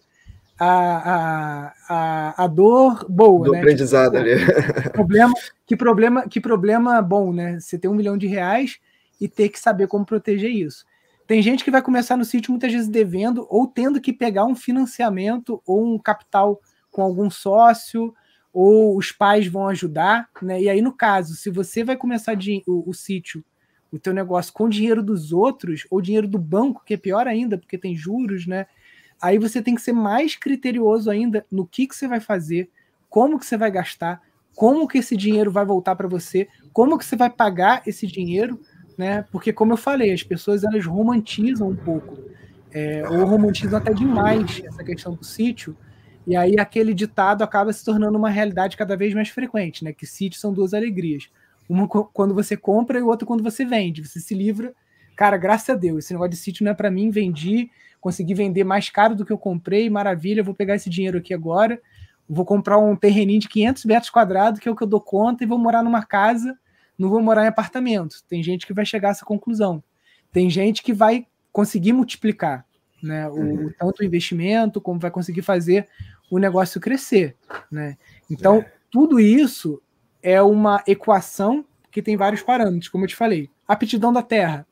a, a, a, a dor boa. Do né? aprendizado tipo, ali. Problema, que, problema, que problema bom, né? Você ter um milhão de reais e ter que saber como proteger isso. Tem gente que vai começar no sítio muitas vezes devendo ou tendo que pegar um financiamento ou um capital com algum sócio ou os pais vão ajudar, né? E aí no caso, se você vai começar o, o sítio, o teu negócio com dinheiro dos outros ou dinheiro do banco, que é pior ainda, porque tem juros, né? Aí você tem que ser mais criterioso ainda no que, que você vai fazer, como que você vai gastar, como que esse dinheiro vai voltar para você, como que você vai pagar esse dinheiro, né? Porque como eu falei, as pessoas elas romantizam um pouco, é, ou romantizam até demais essa questão do sítio, e aí aquele ditado acaba se tornando uma realidade cada vez mais frequente, né? Que sítios são duas alegrias. Uma quando você compra e outra quando você vende. Você se livra. Cara, graças a Deus, esse negócio de sítio não é para mim, vendi, consegui vender mais caro do que eu comprei, maravilha, vou pegar esse dinheiro aqui agora, vou comprar um terreninho de 500 metros quadrados, que é o que eu dou conta, e vou morar numa casa, não vou morar em apartamento. Tem gente que vai chegar a essa conclusão. Tem gente que vai conseguir multiplicar né, o, uhum. tanto o investimento, como vai conseguir fazer o negócio crescer. Né? Então, é. tudo isso é uma equação que tem vários parâmetros, como eu te falei. Aptidão da terra.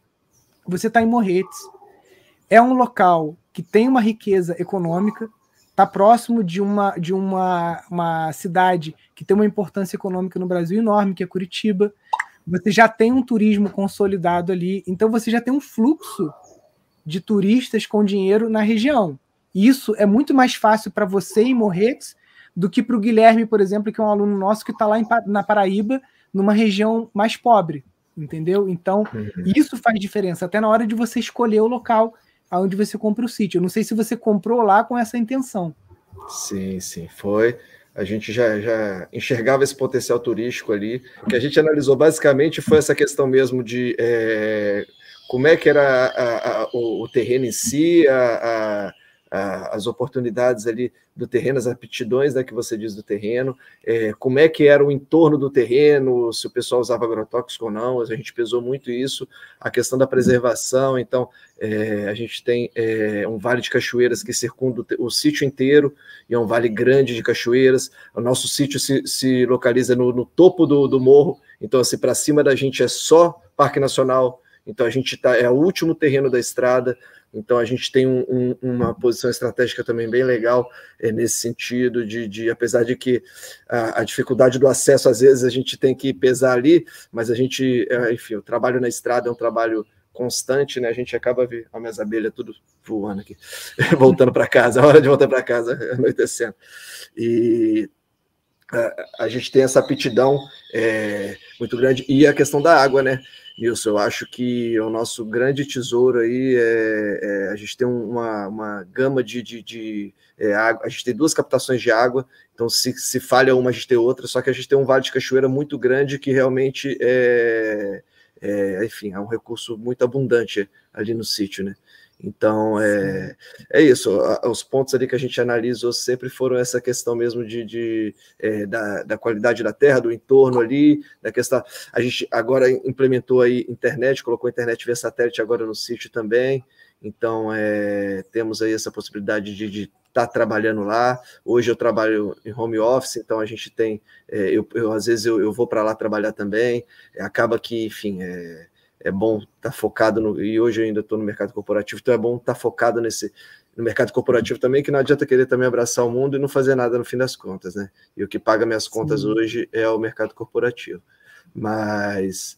Você está em Morretes, é um local que tem uma riqueza econômica, está próximo de uma de uma, uma cidade que tem uma importância econômica no Brasil enorme, que é Curitiba. Você já tem um turismo consolidado ali, então você já tem um fluxo de turistas com dinheiro na região. Isso é muito mais fácil para você em Morretes do que para o Guilherme, por exemplo, que é um aluno nosso que está lá em, na Paraíba, numa região mais pobre, entendeu? Então, uhum. isso faz diferença, até na hora de você escolher o local onde você compra o sítio. Eu não sei se você comprou lá com essa intenção. Sim, sim, foi. A gente já, já enxergava esse potencial turístico ali. O que a gente analisou basicamente foi essa questão mesmo de é, como é que era a, a, o, o, terreno em si, a, as oportunidades ali do terreno, as aptidões né, que você diz do terreno, é, como é que era o entorno do terreno, se o pessoal usava agrotóxico ou não, a gente pesou muito isso, a questão da preservação, então é, a gente tem é, um vale de cachoeiras que circunda o, o, sítio inteiro, e é um vale grande de cachoeiras, o nosso sítio se, se localiza no, no topo do, do morro, então assim, para cima da gente é só Parque Nacional, então a gente tá, é o último terreno da estrada, então a gente tem um, um, uma posição estratégica também bem legal é, nesse sentido, de, de, apesar de que a, a, dificuldade do acesso, às vezes, a gente tem que pesar ali, mas a gente, é, enfim, o trabalho na estrada é um trabalho constante, né? A gente acaba ver a minhas abelhas tudo voando aqui, voltando para casa, a hora de voltar para casa, anoitecendo. E a, a, gente tem essa aptidão é, muito grande, e a questão da água, né? Nilson, eu acho que o nosso grande tesouro aí é, é a gente tem uma, uma gama de, de, de é, água, a gente tem duas captações de água, então se, se falha uma, a gente tem outra, só que a gente tem um vale de cachoeira muito grande que realmente é, é enfim, é um recurso muito abundante ali no sítio, né? Então, é, é isso. Os pontos ali que a gente analisou sempre foram essa questão mesmo de, de é, da, da, qualidade da terra, do entorno ali, da questão. A gente agora implementou aí internet, colocou internet via satélite agora no sítio também. Então, é, temos aí essa possibilidade de estar tá trabalhando lá. Hoje eu trabalho em home office, então a gente tem. É, eu, eu, às vezes eu, eu vou para lá trabalhar também. acaba que, enfim. É, é bom estar tá focado no. E hoje eu ainda estou no mercado corporativo, então é bom estar tá focado nesse no mercado corporativo também, que não adianta querer também abraçar o mundo e não fazer nada no fim das contas, né? E o que paga minhas contas Sim. hoje é o mercado corporativo. Mas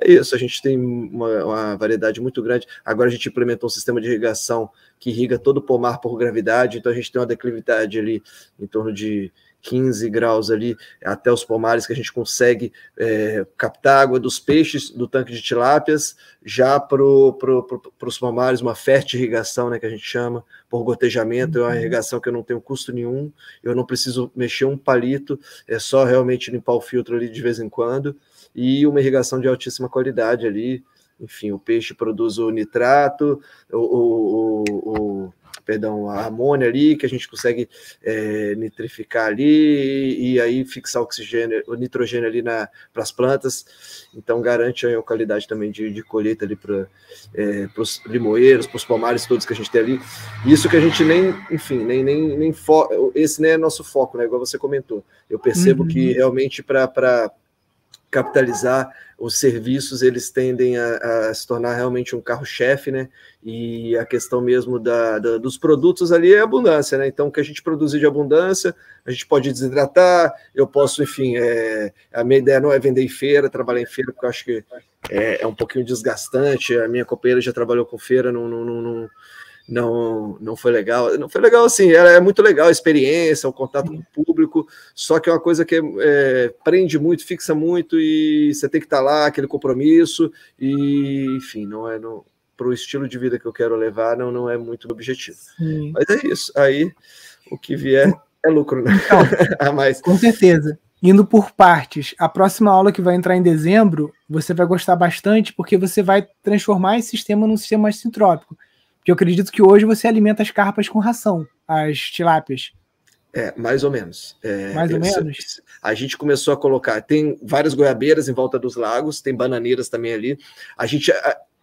é isso, a gente tem uma, uma, variedade muito grande. Agora a gente implementou um sistema de irrigação que irriga todo o pomar por gravidade, então a gente tem uma declividade ali em torno de 15 graus ali até os pomares que a gente consegue é, captar água dos peixes do tanque de tilápias já para pro, pro, os pomares, uma fértil irrigação, né, que a gente chama, por gotejamento, é uma uhum. irrigação que eu não tenho custo nenhum, eu não preciso mexer um palito, é só realmente limpar o filtro ali de vez em quando, e uma irrigação de altíssima qualidade ali, enfim, o peixe produz o nitrato, o, o, o, perdão, a amônia ali, que a gente consegue é, nitrificar ali e aí fixar oxigênio, o nitrogênio ali para as plantas. Então garante a qualidade também de, de colheita ali para é, os limoeiros, para os pomares todos que a gente tem ali. Isso que a gente nem, enfim, nem, nem, nem fo esse nem é nosso foco, né? Igual você comentou. Eu percebo uhum. que realmente para capitalizar os serviços eles tendem a, a se tornar realmente um carro-chefe, né? E a questão mesmo da, da, dos produtos ali é abundância, né? Então, o que a gente produzir de abundância, a gente pode desidratar, eu posso, enfim, é, a minha ideia não é vender em feira, trabalhar em feira, porque eu acho que é, é um pouquinho desgastante. A minha companheira já trabalhou com feira, não, não, não, não não, não foi legal. Não foi legal, assim, é, é muito legal a experiência, o contato com o público, só que é uma coisa que é, prende muito, fixa muito, e você tem que estar lá, aquele compromisso, e enfim, não é para o estilo de vida que eu quero levar, não, não é muito o objetivo. Sim. Mas é isso. Aí o que vier é lucro, né? A mais. Com certeza. Indo por partes, a próxima aula que vai entrar em dezembro, você vai gostar bastante, porque você vai transformar esse sistema num sistema mais sintrópico. Porque eu acredito que hoje você alimenta as carpas com ração, as tilápias. É, mais ou menos. É, mais ou menos. A gente começou a colocar, tem várias goiabeiras em volta dos lagos, tem bananeiras também ali. A gente.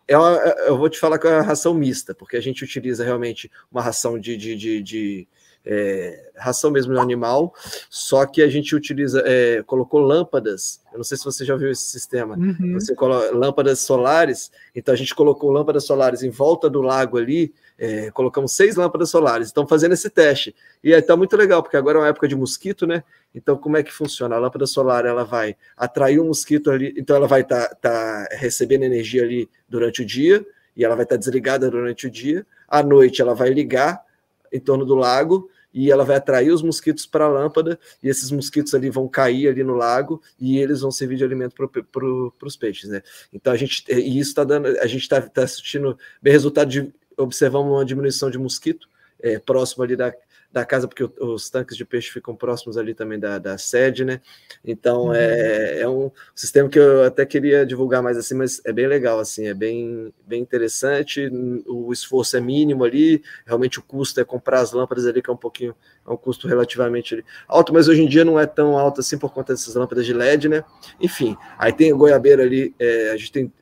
É uma, eu vou te falar com a ração mista, porque a gente utiliza realmente uma ração de, de, de, de é, ração mesmo do animal, só que a gente utiliza, é, colocou lâmpadas. Eu não sei se você já viu esse sistema. Uhum. Você coloca lâmpadas solares. Então a gente colocou lâmpadas solares em volta do lago ali. É, colocamos seis lâmpadas solares. Estão fazendo esse teste e está muito legal porque agora é uma época de mosquito, né? Então como é que funciona? A lâmpada solar ela vai atrair um mosquito ali. Então ela vai estar tá, tá recebendo energia ali durante o dia e ela vai estar tá desligada durante o dia. À noite ela vai ligar em torno do lago e ela vai atrair os mosquitos para a lâmpada e esses mosquitos ali vão cair ali no lago e eles vão servir de alimento para pro, os peixes, né? Então a gente e isso está dando, a gente está tá assistindo bem resultado de observamos uma diminuição de mosquito é, próximo ali da, da casa, porque os tanques de peixe ficam próximos ali também da, da sede, né? Então uhum. é, é um sistema que eu até queria divulgar mais assim, mas é bem legal, assim, é bem, bem interessante. O esforço é mínimo ali, realmente o custo é comprar as lâmpadas ali, que é um pouquinho, é um custo relativamente alto, mas hoje em dia não é tão alto assim por conta dessas lâmpadas de LED, né? Enfim, aí tem a goiabeira ali, é, a gente tem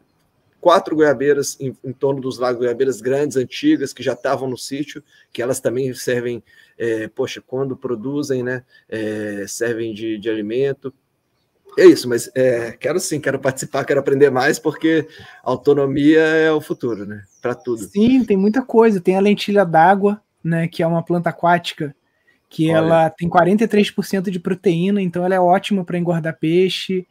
quatro goiabeiras em, em, torno dos lagos, goiabeiras grandes, antigas, que já estavam no sítio, que elas também servem, é, poxa, quando produzem, né, é, servem de, de alimento. É isso, mas é, quero sim, quero participar, quero aprender mais, porque autonomia é o futuro, né, para tudo. Sim, tem muita coisa. Tem a lentilha d'água, né, que é uma planta aquática, que Olha. ela tem 43% de proteína, então ela é ótima para engordar peixe.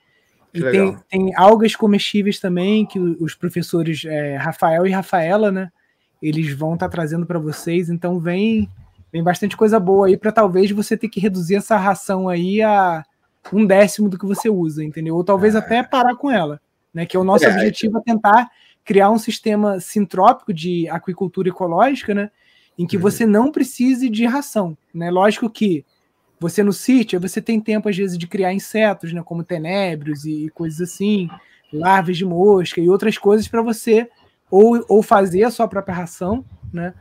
Que e tem, tem, algas comestíveis também, que os professores é, Rafael e Rafaela, né? Eles vão estar tá trazendo para vocês. Então vem, vem bastante coisa boa aí para talvez você ter que reduzir essa ração aí a um décimo do que você usa, entendeu? Ou talvez é. até parar com ela, né? Que é o nosso é, objetivo é tentar criar um sistema sintrópico de aquicultura ecológica, né? Em que uhum. você não precise de ração, né? Lógico que você no sítio, você tem tempo, às vezes, de criar insetos, né, como tenébrios e coisas assim, larvas de mosca e outras coisas para você ou, ou fazer a sua própria ração, né?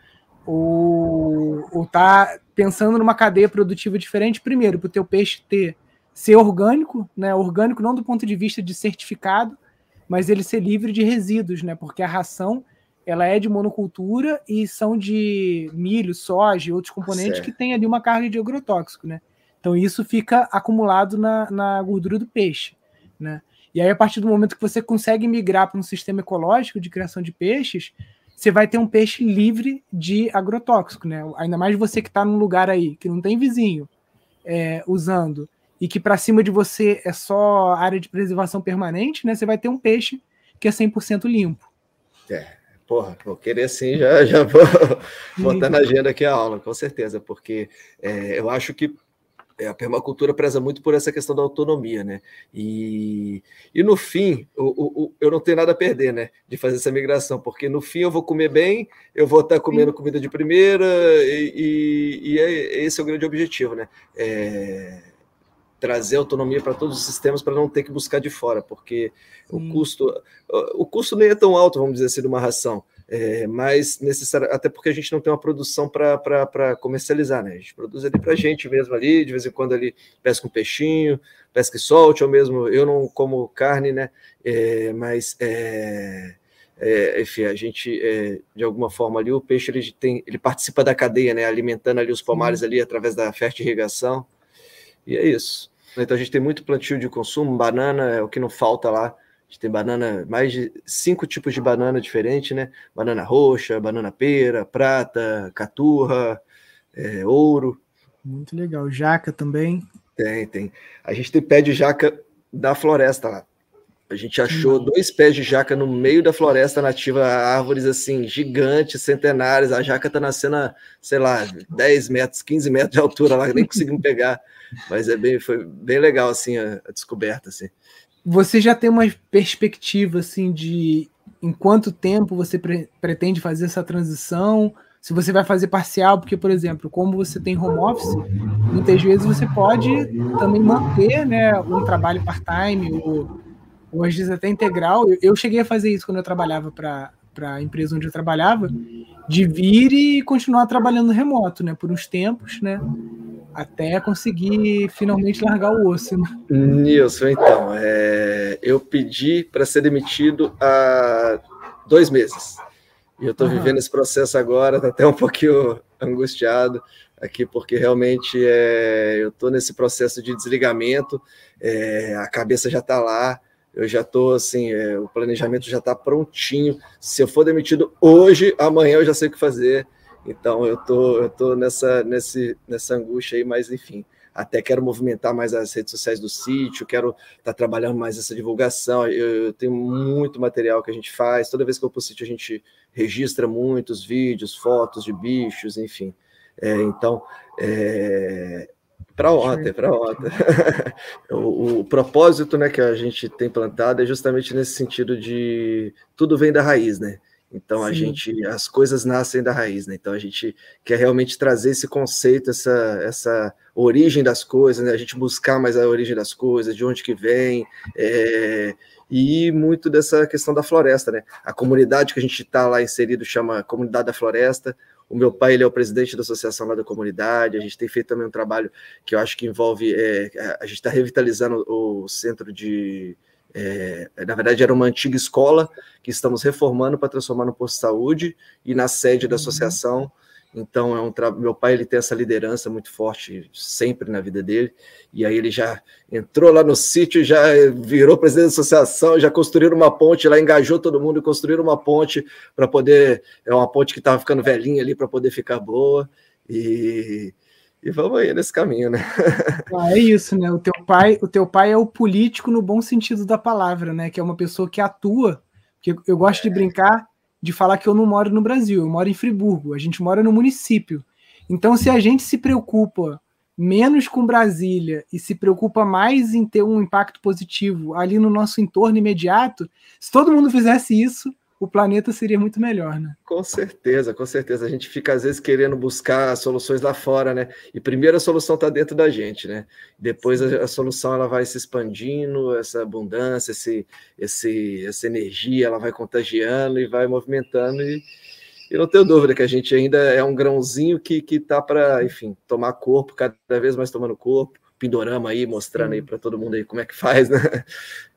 Ou, ou tá pensando numa cadeia produtiva diferente, primeiro, para o teu peixe ter ser orgânico, né? Orgânico não do ponto de vista de certificado, mas ele ser livre de resíduos, né? Porque a ração ela é de monocultura e são de milho, soja e outros componentes certo. que tem ali uma carga de agrotóxico, né? Então isso fica acumulado na, na gordura do peixe, né? E aí, a partir do momento que você consegue migrar para um sistema ecológico de criação de peixes, você vai ter um peixe livre de agrotóxico, né? Ainda mais você que está num lugar aí que não tem vizinho é, usando e que para cima de você é só área de preservação permanente, né? Você vai ter um peixe que é 100% limpo. É. Porra, vou querer sim, já, já vou botar na agenda aqui a aula, com certeza, porque é, eu acho que a permacultura preza muito por essa questão da autonomia, né? E, e no fim, o, o, eu não tenho nada a perder, né? De fazer essa migração, porque no fim eu vou comer bem, eu vou estar comendo comida de primeira, e, e, e é, esse é o grande objetivo, né? É, trazer autonomia para todos os sistemas para não ter que buscar de fora, porque o custo o custo nem é tão alto, vamos dizer assim, de uma ração. É, mas necessário, até porque a gente não tem uma produção para comercializar, né? A gente produz ali para a gente mesmo ali, de vez em quando ali pesca um peixinho, pesca e solte, ou mesmo eu não como carne, né? É, mas é, é, enfim, a gente é, de alguma forma ali o peixe ele tem, ele participa da cadeia, né? Alimentando ali os pomares ali através da fertirrigação e é isso. Então a gente tem muito plantio de consumo, banana é o que não falta lá a gente tem banana, mais de cinco tipos de banana diferentes, né? Banana roxa, banana pera, prata, caturra, é, ouro. Muito legal. Jaca também. Tem, tem. A gente tem pé de jaca da floresta lá. A gente achou dois pés de jaca no meio da floresta nativa, árvores assim, gigantes, centenárias. A jaca tá nascendo a, sei lá, 10 metros, 15 metros de altura lá, nem conseguimos pegar. Mas é bem, foi bem legal assim a, a descoberta. Assim você já tem uma perspectiva assim de em quanto tempo você pre pretende fazer essa transição? Se você vai fazer parcial, porque, por exemplo, como você tem home office, muitas vezes você pode também manter né, um trabalho part-time ou, ou às vezes até integral. Eu, eu cheguei a fazer isso quando eu trabalhava para a empresa onde eu trabalhava, de vir e continuar trabalhando remoto, né, por uns tempos, né, até conseguir finalmente largar o osso. Né? Nilson, então, é, eu pedi para ser demitido há dois meses. E eu estou uhum. vivendo esse processo agora, tá até um pouquinho angustiado aqui, porque realmente é, eu estou nesse processo de desligamento, é, a cabeça já está lá, eu já estou assim, é, o planejamento já está prontinho. Se eu for demitido hoje, amanhã eu já sei o que fazer. Então eu tô, eu tô nessa, nesse, nessa angústia aí, mas enfim, até quero movimentar mais as redes sociais do sítio, quero estar tá trabalhando mais essa divulgação. Eu, eu, tenho muito material que a gente faz. Toda vez que eu para o sítio, a gente registra muitos vídeos, fotos de bichos, enfim. É, então, é, para ontem, para ontem. o, o, propósito né, que a gente tem plantado é justamente nesse sentido de tudo vem da raiz, né? Então Sim. a gente, as coisas nascem da raiz, né? Então a gente quer realmente trazer esse conceito, essa, essa origem das coisas, né? A gente buscar mais a origem das coisas, de onde que vem, é, e muito dessa questão da floresta, né? A comunidade que a gente está lá inserido chama Comunidade da Floresta. O meu pai ele é o presidente da associação lá da comunidade. A gente tem feito também um trabalho que eu acho que envolve, é, a gente está revitalizando o centro de é, na verdade, era uma antiga escola que estamos reformando para transformar no posto de saúde e na sede da uhum. Então, é um tra... meu pai ele tem essa liderança muito forte sempre na vida dele. E aí ele já entrou lá no sítio, já virou presidente da associação, já construíram uma ponte lá, engajou todo mundo e construíram uma ponte para poder. É uma ponte que estava ficando velhinha ali para poder ficar boa. E e vamos aí nesse caminho, né? Ah, é isso, né? O teu pai, o teu pai é o político no bom sentido da palavra, né? Que é uma pessoa que atua. Que eu gosto de brincar de falar que eu não moro no Brasil, eu moro em Friburgo. A gente mora no município. Então, se a gente se preocupa menos com Brasília e se preocupa mais em ter um impacto positivo ali no nosso entorno imediato, se todo mundo fizesse isso, o planeta seria muito melhor, né? Com certeza, com certeza. A gente fica às vezes querendo buscar soluções lá fora, né? E primeiro a solução está dentro da gente, né? Depois a, a, solução ela vai se expandindo, essa abundância, esse, esse, essa energia, ela vai contagiando e vai movimentando e, e não tenho dúvida que a gente ainda é um grãozinho que que tá para, enfim, tomar corpo, cada vez mais tomando corpo pindorama aí, mostrando aí para todo mundo aí como é que faz, né?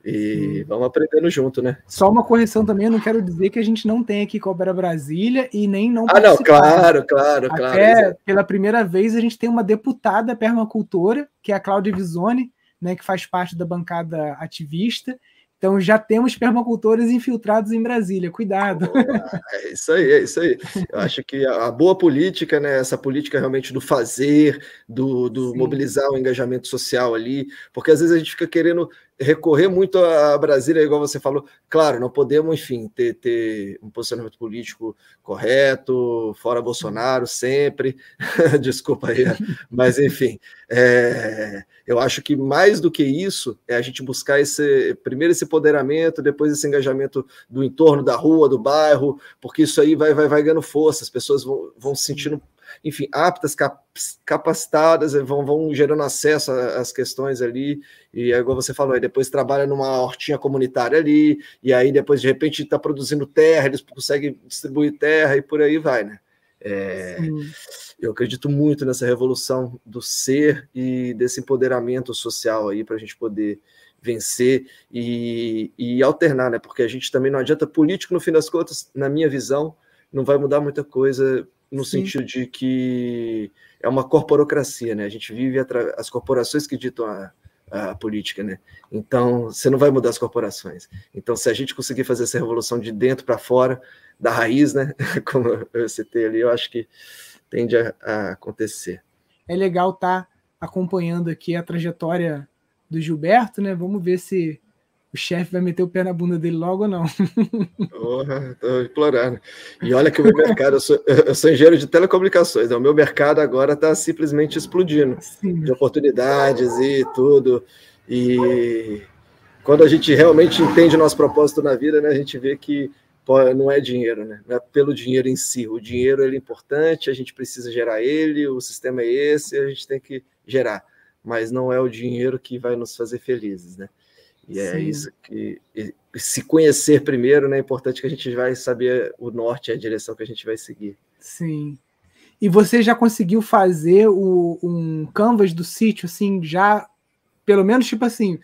E vamos aprendendo junto, né? Só uma correção também, eu não quero dizer que a gente não tem aqui Cobra Brasília e nem não Ah, não, claro, claro, Até claro. Até pela primeira vez a gente tem uma deputada permacultora, que é a Cláudia Visoni, né, que faz parte da bancada ativista, então já temos permacultores infiltrados em Brasília, cuidado. É isso aí, é isso aí. Eu acho que a boa política, né, essa política realmente do fazer, do, do mobilizar o engajamento social ali, porque às vezes a gente fica querendo recorrer muito a Brasília, igual você falou. Claro, não podemos, enfim, ter, ter um posicionamento político correto, fora Bolsonaro sempre. Desculpa aí, mas enfim, é, eu acho que mais do que isso é a gente buscar esse primeiro esse empoderamento, depois esse engajamento do entorno, da rua, do bairro, porque isso aí vai, vai, vai ganhando força, as pessoas vão, vão se sentindo enfim, aptas, capacitadas, vão, vão gerando acesso às questões ali, e é igual você falou, aí depois trabalha numa hortinha comunitária ali, e aí depois de repente está produzindo terra, eles conseguem distribuir terra e por aí vai, né? É, eu acredito muito nessa revolução do ser e desse empoderamento social aí para a gente poder vencer e, e, alternar, né? Porque a gente também não adianta político, no fim das contas, na minha visão, não vai mudar muita coisa no Sim. sentido de que é uma corporocracia, né? A gente vive as corporações que ditam a, a política, né? Então, você não vai mudar as corporações. Então, se a gente conseguir fazer essa revolução de dentro para fora, da raiz, né? Como eu citei ali, eu acho que tende a, a acontecer. É legal estar tá acompanhando aqui a trajetória do Gilberto, né? Vamos ver se o chefe vai meter o pé na bunda dele logo ou não. Porra, tô implorando. E olha que o meu mercado, eu sou, eu sou engenheiro de telecomunicações, né? o meu mercado agora está simplesmente explodindo Sim. de oportunidades e tudo. E quando a gente realmente entende o nosso propósito na vida, né, a gente vê que não é dinheiro, né? Não é pelo dinheiro em si. O dinheiro é importante, a gente precisa gerar ele, o sistema é esse, a gente tem que gerar. Mas não é o dinheiro que vai nos fazer felizes, né? E é Sim. isso que se conhecer primeiro, né? É importante que a gente vai saber o norte, a direção que a gente vai seguir. Sim. E você já conseguiu fazer o, um canvas do sítio, assim, já, pelo menos, tipo assim,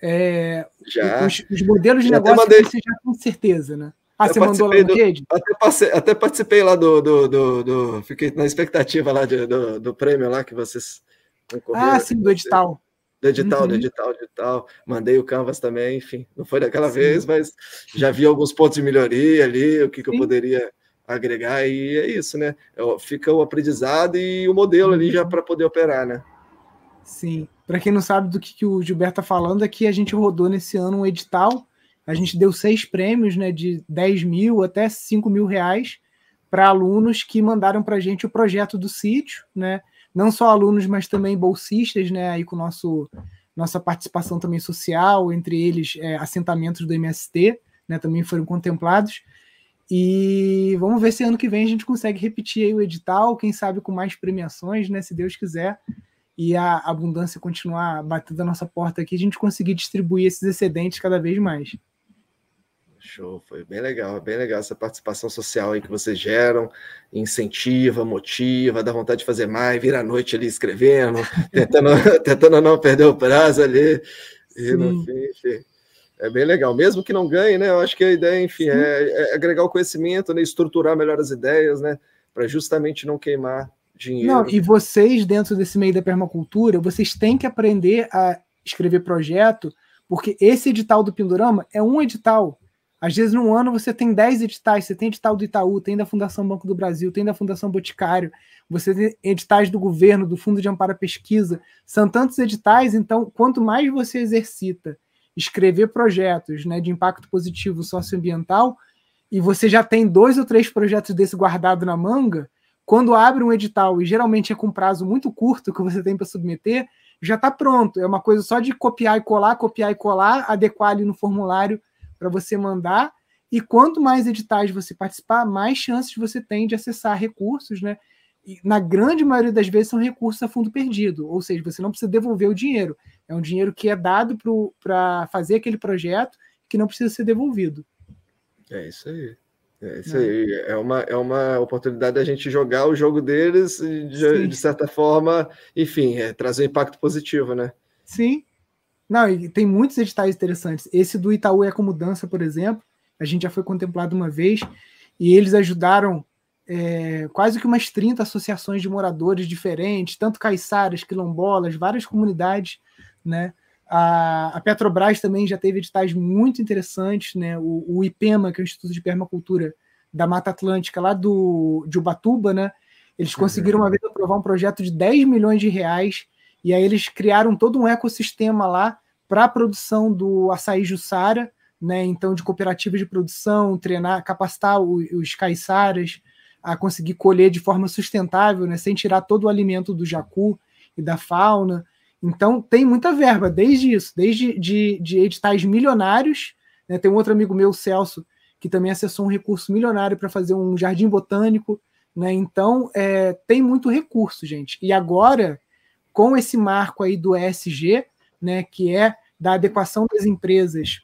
é, já. Os, os modelos de negócio você já com certeza, né? Ah, eu você mandou lá no rede? Até, passei, até, participei lá do, do, do, do, Fiquei na expectativa lá de, do, do prêmio lá que vocês Ah, sim, do edital. Do edital, uhum. do edital, do edital. Mandei o Canvas também, enfim. Não foi daquela sim. vez, mas já vi alguns pontos de melhoria ali, o que, que eu poderia agregar, e é isso, né? É fica o aprendizado e o modelo ali já uhum. para poder operar, né? Sim. Para quem não sabe do que, que o Gilberto está falando, é que a gente rodou nesse ano um edital a gente deu seis prêmios, né, de 10 mil até 5 mil reais para alunos que mandaram para a gente o projeto do sítio, né? Não só alunos, mas também bolsistas, né? Aí com nosso nossa participação também social, entre eles é, assentamentos do MST, né? Também foram contemplados. E vamos ver se ano que vem a gente consegue repetir o edital, quem sabe com mais premiações, né? Se Deus quiser, e a abundância continuar batendo a nossa porta aqui, a gente conseguir distribuir esses excedentes cada vez mais. Show, foi bem legal, bem legal essa participação social aí que vocês geram, incentiva, motiva, dá vontade de fazer mais, vira a noite ali escrevendo, tentando, tentando não perder o prazo ali, e no fim, enfim, é bem legal, mesmo que não ganhe, né? Eu acho que a ideia, enfim, é, é, agregar o conhecimento, né? estruturar melhor as ideias, né? Para justamente não queimar dinheiro. Não, e vocês, dentro desse meio da permacultura, vocês têm que aprender a escrever projeto, porque esse edital do Pindorama é um edital às vezes, num ano, você tem 10 editais. Você tem edital do Itaú, tem da Fundação Banco do Brasil, tem da Fundação Boticário, você tem editais do governo, do Fundo de Amparo à Pesquisa. São tantos editais, então, quanto mais você exercita escrever projetos né, de impacto positivo socioambiental, e você já tem dois ou três projetos desse guardado na manga, quando abre um edital, e geralmente é com prazo muito curto que você tem para submeter, já está pronto. É uma coisa só de copiar e colar, copiar e colar, adequar ali no formulário para você mandar. E quanto mais editais você participar, mais chances você tem de acessar recursos, né? E na grande maioria das vezes são recursos a fundo perdido, ou seja, você não precisa devolver o dinheiro. É um dinheiro que é dado para fazer aquele projeto que não precisa ser devolvido. É isso aí. É isso aí. É uma, é uma oportunidade da gente jogar o jogo deles de, de certa forma, enfim, é, trazer um impacto positivo, né? Sim, não, e tem muitos editais interessantes. Esse do Itaú é como dança, por exemplo, a gente já foi contemplado uma vez, e eles ajudaram é, quase que umas 30 associações de moradores diferentes, tanto caiçaras, quilombolas, várias comunidades, né? A, a, Petrobras também já teve editais muito interessantes, né? O, o, IPEMA, que é o Instituto de Permacultura da Mata Atlântica, lá do, de Ubatuba, né? Eles uhum. conseguiram uma vez aprovar um projeto de 10 milhões de reais e aí eles criaram todo um ecossistema lá para a produção do açaí Jussara, né? Então, de cooperativas de produção, treinar, capacitar os caiçaras a conseguir colher de forma sustentável, né? Sem tirar todo o alimento do jacu e da fauna. Então, tem muita verba, desde isso, desde de, de editais milionários. Né? Tem um outro amigo meu, Celso, que também acessou um recurso milionário para fazer um jardim botânico Né? Então, é, tem muito recurso, gente. E agora, com esse marco aí do ESG, né, que é da adequação das empresas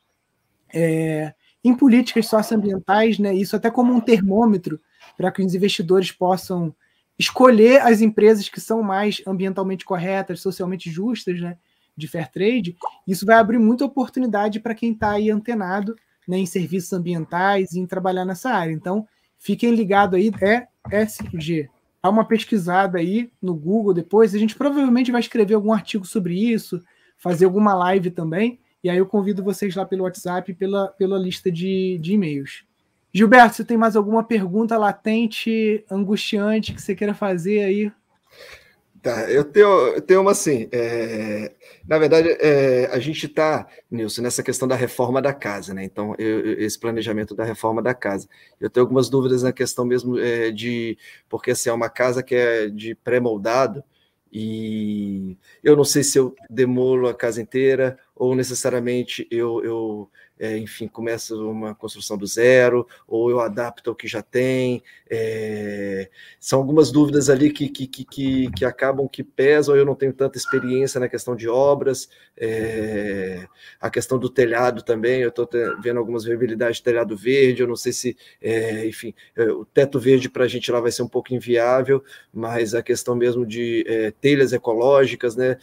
é, em políticas socioambientais, né, isso até como um termômetro para que os investidores possam escolher as empresas que são mais ambientalmente corretas, socialmente justas, né, de fair trade, isso vai abrir muita oportunidade para quem está aí antenado né, em serviços ambientais e em trabalhar nessa área. Então, fiquem ligados aí, é SG. Dá uma pesquisada aí no Google depois. A gente provavelmente vai escrever algum artigo sobre isso, fazer alguma live também. E aí eu convido vocês lá pelo WhatsApp pela, pela lista de, de e-mails. Gilberto, você tem mais alguma pergunta latente, angustiante que você queira fazer aí? Tá, eu tenho, eu tenho uma assim. É, na verdade, é, a gente está, Nilson, nessa questão da reforma da casa, né? Então, eu, esse planejamento da reforma da casa. Eu tenho algumas dúvidas na questão mesmo é, de. Porque assim, é uma casa que é de pré-moldado, e eu não sei se eu demolo a casa inteira ou necessariamente eu, eu é, enfim, começa uma construção do zero, ou eu adapto ao que já tem. É, são algumas dúvidas ali que, que, que, que, acabam que pesam, eu não tenho tanta experiência na questão de obras, é, a questão do telhado também, eu estou vendo algumas viabilidades de telhado verde, eu não sei se, é, enfim, é, o teto verde para a gente lá vai ser um pouco inviável, mas a questão mesmo de é, telhas ecológicas, né,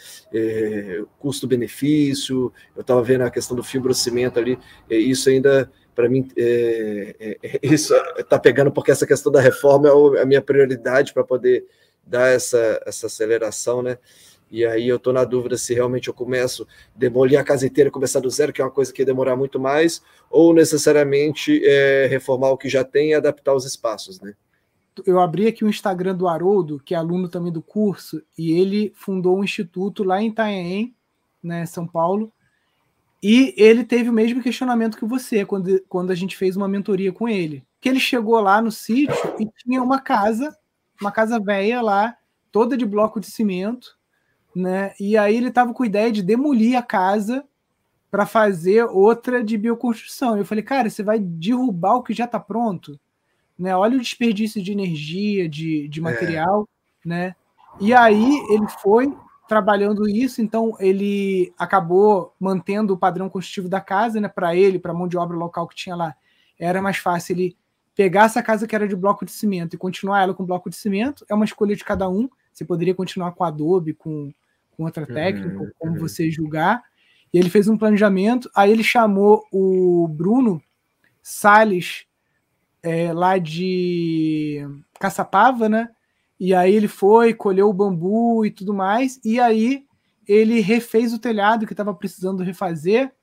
custo-benefício, eu estava vendo a questão do fibrocimento ali, isso ainda, para mim, é, é, é isso está pegando, porque essa questão da reforma é a minha prioridade para poder dar essa, essa aceleração, né? E aí eu estou na dúvida se realmente eu começo a demolir a casa inteira, começar do zero, que é uma coisa que ia demorar muito mais, ou necessariamente é, reformar o que já tem e adaptar os espaços, né? Eu abri aqui o Instagram do Haroldo, que é aluno também do curso, e ele fundou um instituto lá em Itanhaém, né, São Paulo, e ele teve o mesmo questionamento que você quando, quando a gente fez uma mentoria com ele. Que ele chegou lá no sítio e tinha uma casa, uma casa velha lá, toda de bloco de cimento, né? E aí ele estava com a ideia de demolir a casa para fazer outra de bioconstrução. Eu falei, cara, você vai derrubar o que já está pronto, né? Olha o desperdício de energia, de, de é. material, é. né? E aí ele foi, trabalhando isso, então ele acabou mantendo o padrão construtivo da casa, né? Para ele, para a mão de obra local que tinha lá, era mais fácil ele pegar essa casa que era de bloco de cimento e continuar ela com bloco de cimento. É uma escolha de cada um. Você poderia continuar com Adobe, com, com outra uhum, técnica, uhum, como uhum. você julgar. E ele fez um planejamento. Aí ele chamou o Bruno Salles, é, lá de Caçapava, né? E aí ele foi, colheu o bambu e tudo mais, e aí ele refez o telhado que estava precisando refazer,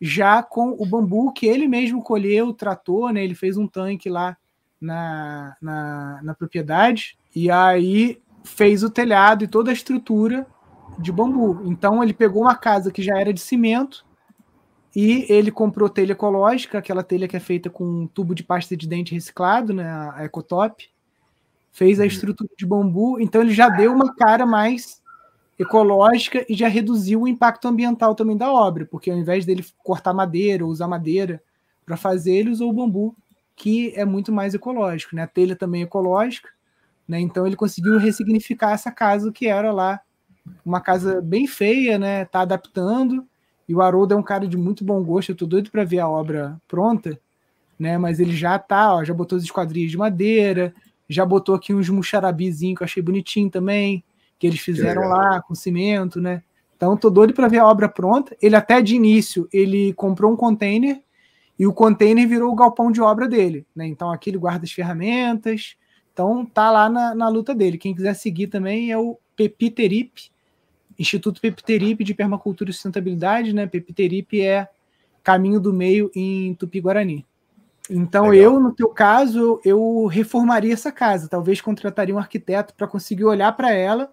já com o bambu que ele mesmo colheu, tratou, né? Ele fez um tanque lá na, na, na propriedade, e aí fez o telhado e toda a estrutura de bambu. Então ele pegou uma casa que já era de cimento e ele comprou telha ecológica, aquela telha que é feita com um tubo de pasta de dente reciclado, né, a Ecotop fez a uhum. estrutura de bambu, então ele já deu uma cara mais ecológica e já reduziu o impacto ambiental também da obra, porque ao invés dele cortar madeira ou usar madeira para fazer, ele usou o bambu, que é muito mais ecológico, né? A telha também é ecológica, né? Então ele conseguiu ressignificar essa casa que era lá uma casa bem feia, né? Tá adaptando. E o Haroldo é um cara de muito bom gosto, eu tô doido para ver a obra pronta, né? Mas ele já tá, ó, já botou as esquadrias de madeira, já botou aqui uns muxarabizinhos que eu achei bonitinho também, que eles fizeram que lá com cimento, né? Então tô doido para ver a obra pronta. Ele até de início ele comprou um container e o container virou o galpão de obra dele, né? Então aqui ele guarda as ferramentas. Então tá lá na, na luta dele. Quem quiser seguir também é o Pepiterip, Instituto Pepiterip de Permacultura e Sustentabilidade, né? Pepiterip é caminho do meio em Tupi-Guarani. Então Legal. eu, no teu caso, eu reformaria essa casa. Talvez contrataria um arquiteto para conseguir olhar para ela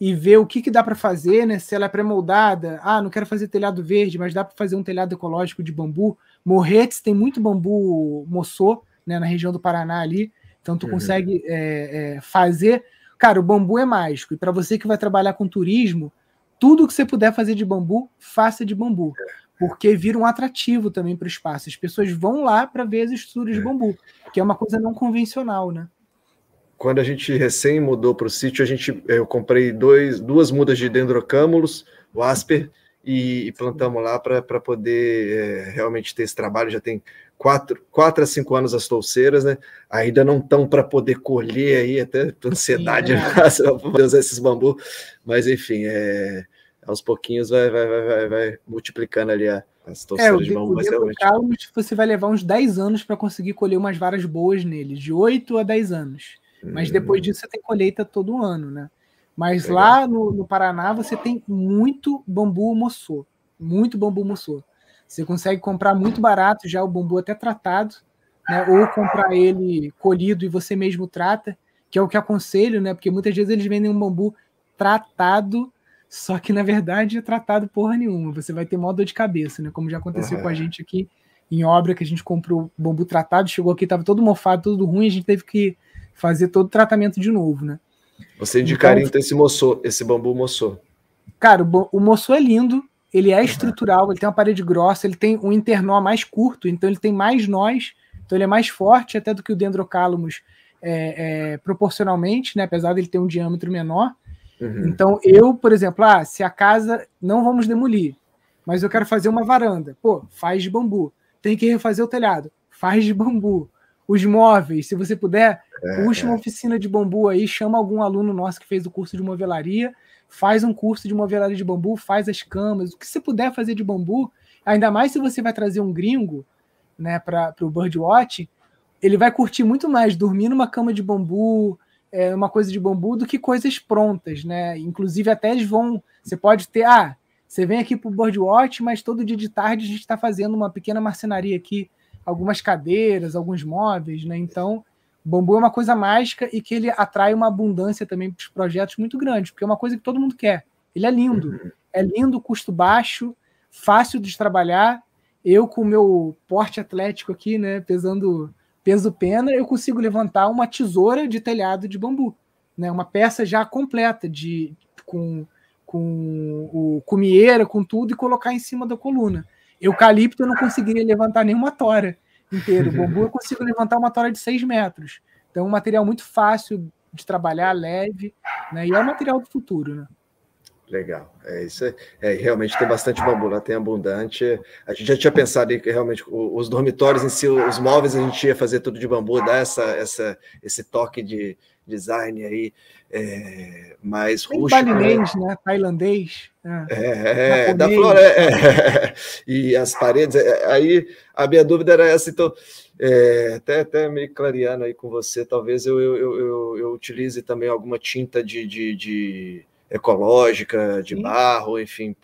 e ver o que, que dá para fazer, né? Se ela é pré-moldada. Ah, não quero fazer telhado verde, mas dá para fazer um telhado ecológico de bambu. Morretes tem muito bambu moçô, né? Na região do Paraná ali. Então tu uhum. consegue é, é, fazer. Cara, o bambu é mágico. E para você que vai trabalhar com turismo, tudo que você puder fazer de bambu, faça de bambu. Porque vira um atrativo também para o espaço. As pessoas vão lá para ver as estruturas de é. bambu, que é uma coisa não convencional, né? quando a gente recém mudou para o sítio, a gente, eu comprei dois, duas mudas de dendrocâmulos, o Asper, e, e plantamos lá para poder é, realmente ter esse trabalho. Já tem quatro, quatro a cinco anos as touceiras, né? Ainda não estão para poder colher aí, até ansiedade Sim, é. usar esses bambu, mas enfim, é, aos pouquinhos vai, vai, vai, vai, multiplicando ali a, as touceiras é, de bambu. O realmente... você vai levar uns 10 anos para conseguir colher umas varas boas nele, de 8 a 10 anos. Mas depois hum. disso você tem colheita todo ano, né? Mas lá no, no, Paraná você tem muito bambu moçô, muito bambu moçô. Você consegue comprar muito barato já o bambu até tratado, né? Ou comprar ele colhido e você mesmo trata, que é o que aconselho, né? Porque muitas vezes eles vendem um bambu tratado, só que na verdade é tratado porra nenhuma. Você vai ter mó dor de cabeça, né? Como já aconteceu uhum. com a gente aqui em obra que a gente comprou bambu tratado, chegou aqui tava todo mofado, tudo ruim, a gente teve que fazer todo o tratamento de novo, né? Você indicaria então, então esse moçô, esse bambu moçô? Cara, o, o moçô é lindo, ele é estrutural, ele tem uma parede grossa, ele tem um internó mais curto, então ele tem mais nós, então ele é mais forte até do que o Dendrocalamus é, é, proporcionalmente, né? Apesar dele ter um diâmetro menor. Uhum. Então eu, por exemplo, ah, se a casa não vamos demolir, mas eu quero fazer uma varanda, pô, faz de bambu. Tem que refazer o telhado, faz de bambu. Os móveis, se você puder, é, puxa uma é. oficina de bambu aí, chama algum aluno nosso que fez o curso de movelaria faz um curso de movelaria de bambu, faz as camas, o que você puder fazer de bambu, ainda mais se você vai trazer um gringo né, para o Birdwatch, ele vai curtir muito mais dormir numa cama de bambu, é, uma coisa de bambu, do que coisas prontas, né? Inclusive, até eles vão. Você pode ter, ah, você vem aqui para o Birdwatch, mas todo dia de tarde a gente está fazendo uma pequena marcenaria aqui, algumas cadeiras, alguns móveis, né? Então, bambu é uma coisa mágica e que ele atrai uma abundância também para os projetos muito grande, porque é uma coisa que todo mundo quer. Ele é lindo. É lindo, custo baixo, fácil de trabalhar. Eu, com o meu porte atlético aqui, né, pesando peso pena, eu consigo levantar uma tesoura de telhado de bambu. Né, uma peça já completa, de com, com o cumieira, com tudo, e colocar em cima da coluna. Eucalipto eu não conseguiria levantar nenhuma tora inteiro. O bambu eu consigo levantar uma tora de 6 metros. Então, é um material muito fácil de trabalhar, leve, né? E é o material do futuro, né? Legal, é isso. É, é, realmente tem bastante bambu lá, tem abundante. A gente já tinha pensado em que realmente os dormitórios em si, os móveis, a gente ia fazer tudo de bambu, dar essa, essa, esse toque de design aí é, mais rústico. Né? Balinês, né? né? Tailandês. É, é, é da flora. É, e as paredes. É, aí a minha dúvida era essa, então. até, até me clareando aí com você, talvez eu, eu, eu, eu utilize também alguma tinta de, de, de ecológica, de Sim. barro, enfim,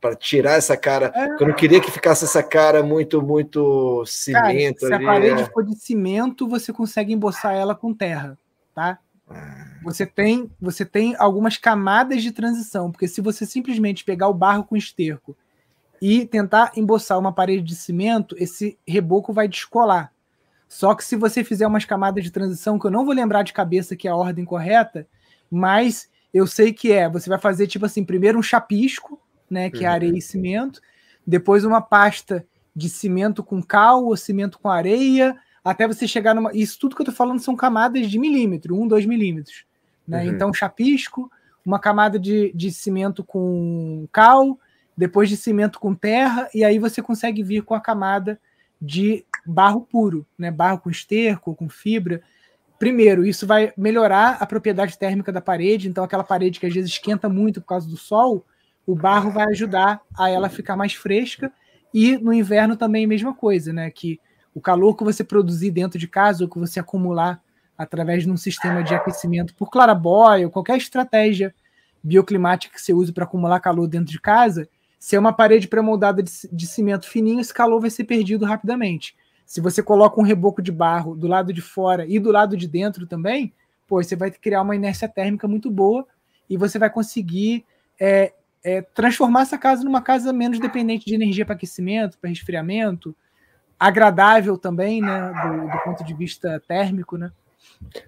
para tirar essa cara. É. Eu não queria que ficasse essa cara muito, muito cimento. Cara, se ali, a parede é. for de cimento, você consegue emboçar ela com terra, tá? Ah. Você tem, você tem algumas camadas de transição, porque se você simplesmente pegar o barro com esterco e tentar emboçar uma parede de cimento, esse reboco vai descolar. Só que se você fizer umas camadas de transição, que eu não vou lembrar de cabeça que é a ordem correta, mas eu sei que é, você vai fazer tipo assim, primeiro um chapisco, né, que é uhum. areia e cimento, depois uma pasta de cimento com cal ou cimento com areia, até você chegar numa. Isso tudo que eu tô falando são camadas de milímetro, um, dois milímetros. Né? Uhum. Então, chapisco, uma camada de, de cimento com cal, depois de cimento com terra, e aí você consegue vir com a camada de barro puro, né? Barro com esterco, com fibra. Primeiro, isso vai melhorar a propriedade térmica da parede, então aquela parede que às vezes esquenta muito por causa do sol, o barro vai ajudar a ela ficar mais fresca. E no inverno também a mesma coisa, né? Que o calor que você produzir dentro de casa ou que você acumular através de um sistema de aquecimento por clarabóia ou qualquer estratégia bioclimática que você use para acumular calor dentro de casa, se é uma parede pré-moldada de, de cimento fininho, esse calor vai ser perdido rapidamente. Se você coloca um reboco de barro do lado de fora e do lado de dentro também, pô, você vai criar uma inércia térmica muito boa e você vai conseguir é, é, transformar essa casa numa casa menos dependente de energia para aquecimento, para resfriamento, agradável também, né, do, do, ponto de vista térmico, né?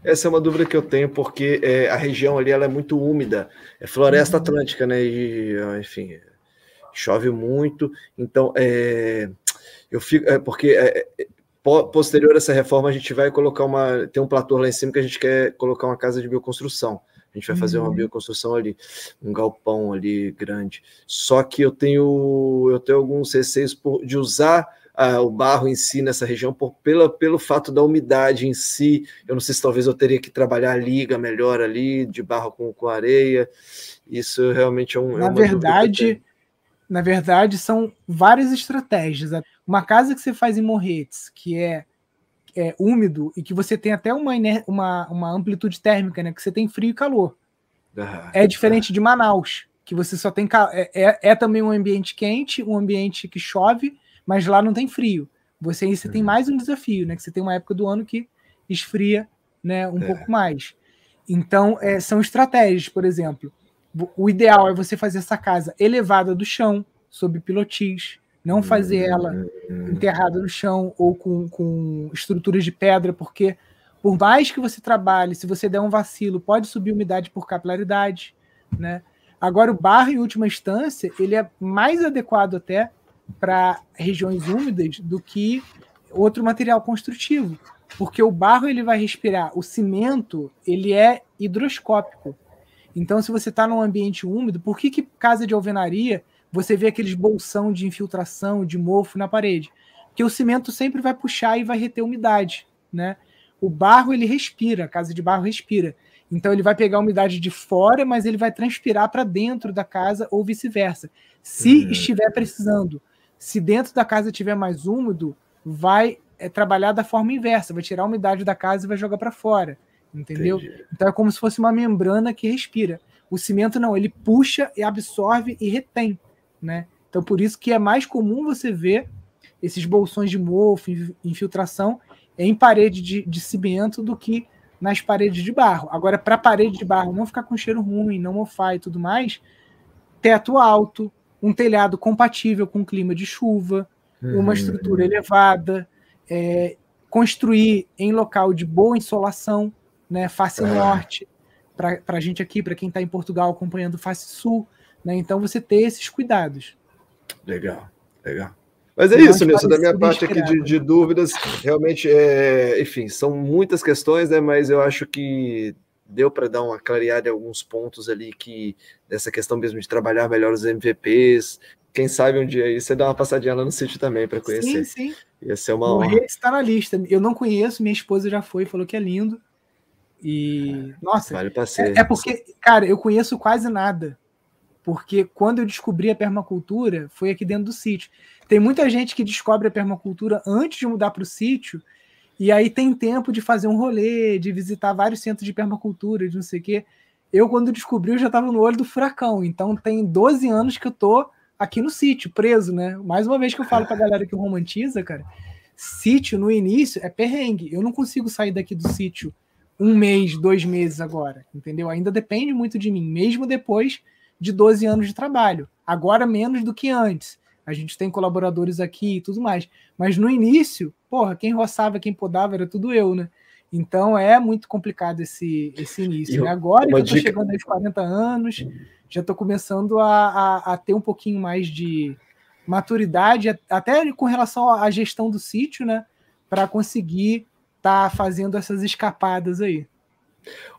Essa é uma dúvida que eu tenho, porque é, a região ali ela é muito úmida, é floresta uhum. atlântica, né? E, enfim, chove muito, então é, eu fico. É, porque é, posterior a essa reforma, a gente vai colocar uma. Tem um platô lá em cima que a gente quer colocar uma casa de bioconstrução. A gente vai fazer uma uhum. bioconstrução ali, um galpão ali grande. Só que eu tenho, eu tenho alguns receios por, de usar ah, o barro em si nessa região por, pela, pelo fato da umidade em si. Eu não sei se talvez eu teria que trabalhar a liga melhor ali, de barro com, com areia. Isso realmente é um. É na é verdade, na verdade, são várias estratégias. Uma casa que você faz em Morretes, que é é, úmido e que você tem até uma, uma, uma amplitude térmica, né? Que você tem frio e calor. É diferente de Manaus, que você só tem. É, é, é, também um ambiente quente, um ambiente que chove, mas lá não tem frio. Você, você tem uhum. mais um desafio, né? Que você tem uma época do ano que esfria né, um é. pouco mais. Então, é, são estratégias, por exemplo. O ideal é você fazer essa casa elevada do chão, sob pilotis, não fazer ela hum. enterrada no chão ou com, com estruturas de pedra, porque por mais que você trabalhe, se você der um vacilo, pode subir umidade por capilaridade, né? Agora o barro, em última instância, ele é mais adequado até para regiões úmidas do que outro material construtivo, porque o barro ele vai respirar, o cimento ele é hidroscópico. Então, se você está num ambiente úmido, por que, que casa de alvenaria você vê aqueles bolsão de infiltração, de mofo na parede. Que o cimento sempre vai puxar e vai reter umidade, né? O barro ele respira, a casa de barro respira. Então ele vai pegar a umidade de fora, mas ele vai transpirar para dentro da casa ou vice-versa. Se uhum. estiver precisando. Se dentro da casa tiver mais úmido, vai é, trabalhar da forma inversa, vai tirar a umidade da casa e vai jogar para fora, entendeu? Entendi. Então é como se fosse uma membrana que respira. O cimento não, ele puxa e absorve e retém né? Então por isso que é mais comum você ver esses bolsões de mofo, infiltração em parede de, de cimento do que nas paredes de barro. Agora, para parede de barro não ficar com cheiro ruim, não mofar e tudo mais, teto alto, um telhado compatível com clima de chuva, uhum. uma estrutura elevada, é, construir em local de boa insolação, né, face uhum. norte, para a gente aqui, para quem está em Portugal acompanhando face sul, né? Então você ter esses cuidados. Legal, legal. Mas é isso, Nilson, da minha parte aqui de, de, dúvidas, realmente, é, enfim, são muitas questões, né, mas eu acho que deu para dar uma clareada em alguns pontos ali que dessa questão mesmo de trabalhar melhor os MVPs. Quem sabe um dia aí você dá uma passadinha lá no sítio também para conhecer. Sim, sim. Ia ser uma honra. está na lista. Eu não conheço, minha esposa já foi, falou que é lindo. E nossa, vale é, é porque, cara, eu conheço quase nada porque quando eu descobri a permacultura, foi aqui dentro do sítio. Tem muita gente que descobre a permacultura antes de mudar para o sítio, e aí tem tempo de fazer um rolê, de visitar vários centros de permacultura, de não sei o quê. Eu, quando descobri, eu já estava no olho do furacão. Então, tem 12 anos que eu tô aqui no sítio, preso, né? Mais uma vez que eu falo para a galera que romantiza, cara, sítio no início é perrengue. Eu não consigo sair daqui do sítio um mês, dois meses agora, entendeu? Ainda depende muito de mim, mesmo depois de 12 anos de trabalho. Agora menos do que antes. A gente tem colaboradores aqui e tudo mais. Mas no início, porra, quem roçava, quem podava era tudo eu, né? Então é muito complicado esse, esse início. Né? Agora que eu estou chegando aos 40 anos, já estou começando a, a, a, ter um pouquinho mais de maturidade, até com relação à gestão do sítio, né? Para conseguir tá fazendo essas escapadas aí.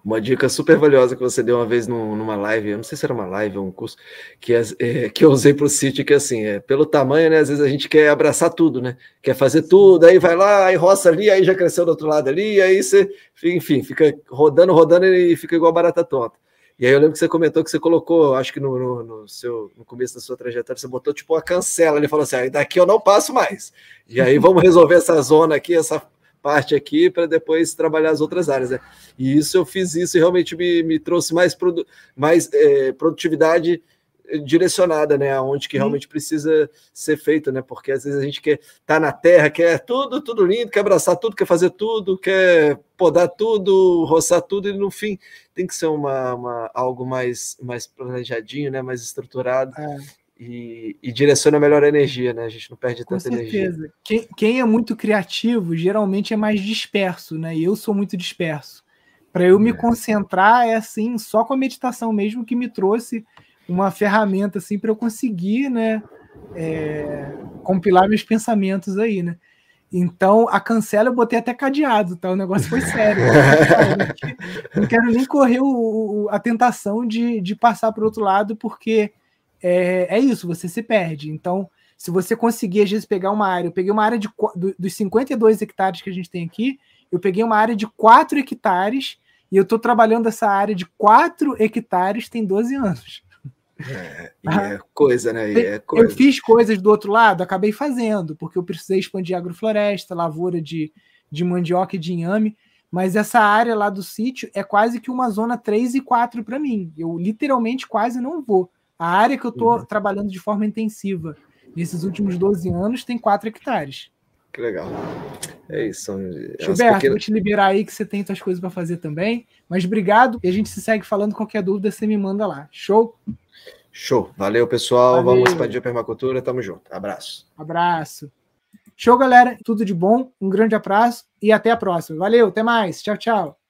Uma dica super valiosa que você deu uma vez numa live, eu não sei se era uma live ou um curso, que, é, é que eu usei para o sítio, que é assim, é, pelo tamanho, né? Às vezes a gente quer abraçar tudo, né? Quer fazer tudo, aí vai lá, aí roça ali, aí já cresceu do outro lado ali, aí você, enfim, fica rodando, rodando e fica igual barata tonta. E aí eu lembro que você comentou que você colocou, acho que no, no, no seu, no começo da sua trajetória, você botou tipo uma cancela, ele falou assim, aí daqui eu não passo mais. E aí vamos resolver essa zona aqui, essa parte aqui para depois trabalhar as outras áreas. Né? E isso eu fiz isso e realmente me, me trouxe mais, produ mais é, produtividade direcionada, né, aonde que realmente precisa ser feito, né, porque às vezes a gente quer estar tá na terra, quer tudo, tudo lindo, quer abraçar tudo, quer fazer tudo, quer podar tudo, roçar tudo e no fim tem que ser uma, uma algo mais mais planejadinho, né, mais estruturado. É e, e, direciona melhor a energia, né? A gente não perde tanta Com certeza. energia. Quem, quem é muito criativo geralmente é mais disperso, né? E eu sou muito disperso. Para eu é. me concentrar é assim, só com a meditação mesmo que me trouxe uma ferramenta assim para eu conseguir, né? É, compilar meus pensamentos aí, né? Então, a cancela eu botei até cadeado, tá? O negócio foi sério. não quero nem correr o, o, a tentação de, de passar para o outro lado, porque é, é isso, você se perde. Então, se você conseguir, às vezes, pegar uma área, eu peguei uma área de, do, dos 52 hectares que a gente tem aqui, eu peguei uma área de 4 hectares e eu estou trabalhando essa área de 4 hectares tem 12 anos. É, é coisa, né? É coisa. Eu fiz coisas do outro lado, acabei fazendo, porque eu precisei expandir agrofloresta, lavoura de, de mandioca e de inhame, mas essa área lá do sítio é quase que uma zona 3 e 4 para mim. Eu literalmente quase não vou. A área que eu estou uhum. trabalhando de forma intensiva nesses últimos 12 anos tem 4 hectares. Que legal. É isso. São Gilberto, pequenas... vou te liberar aí que você tem suas coisas para fazer também. Mas obrigado e a gente se segue falando. Qualquer dúvida, você me manda lá. Show? Show. Valeu, pessoal. Valeu. Vamos expandir a permacultura. Tamo junto. Abraço. Abraço. Show, galera. Tudo de bom. Um grande abraço e até a próxima. Valeu, até mais. Tchau, tchau.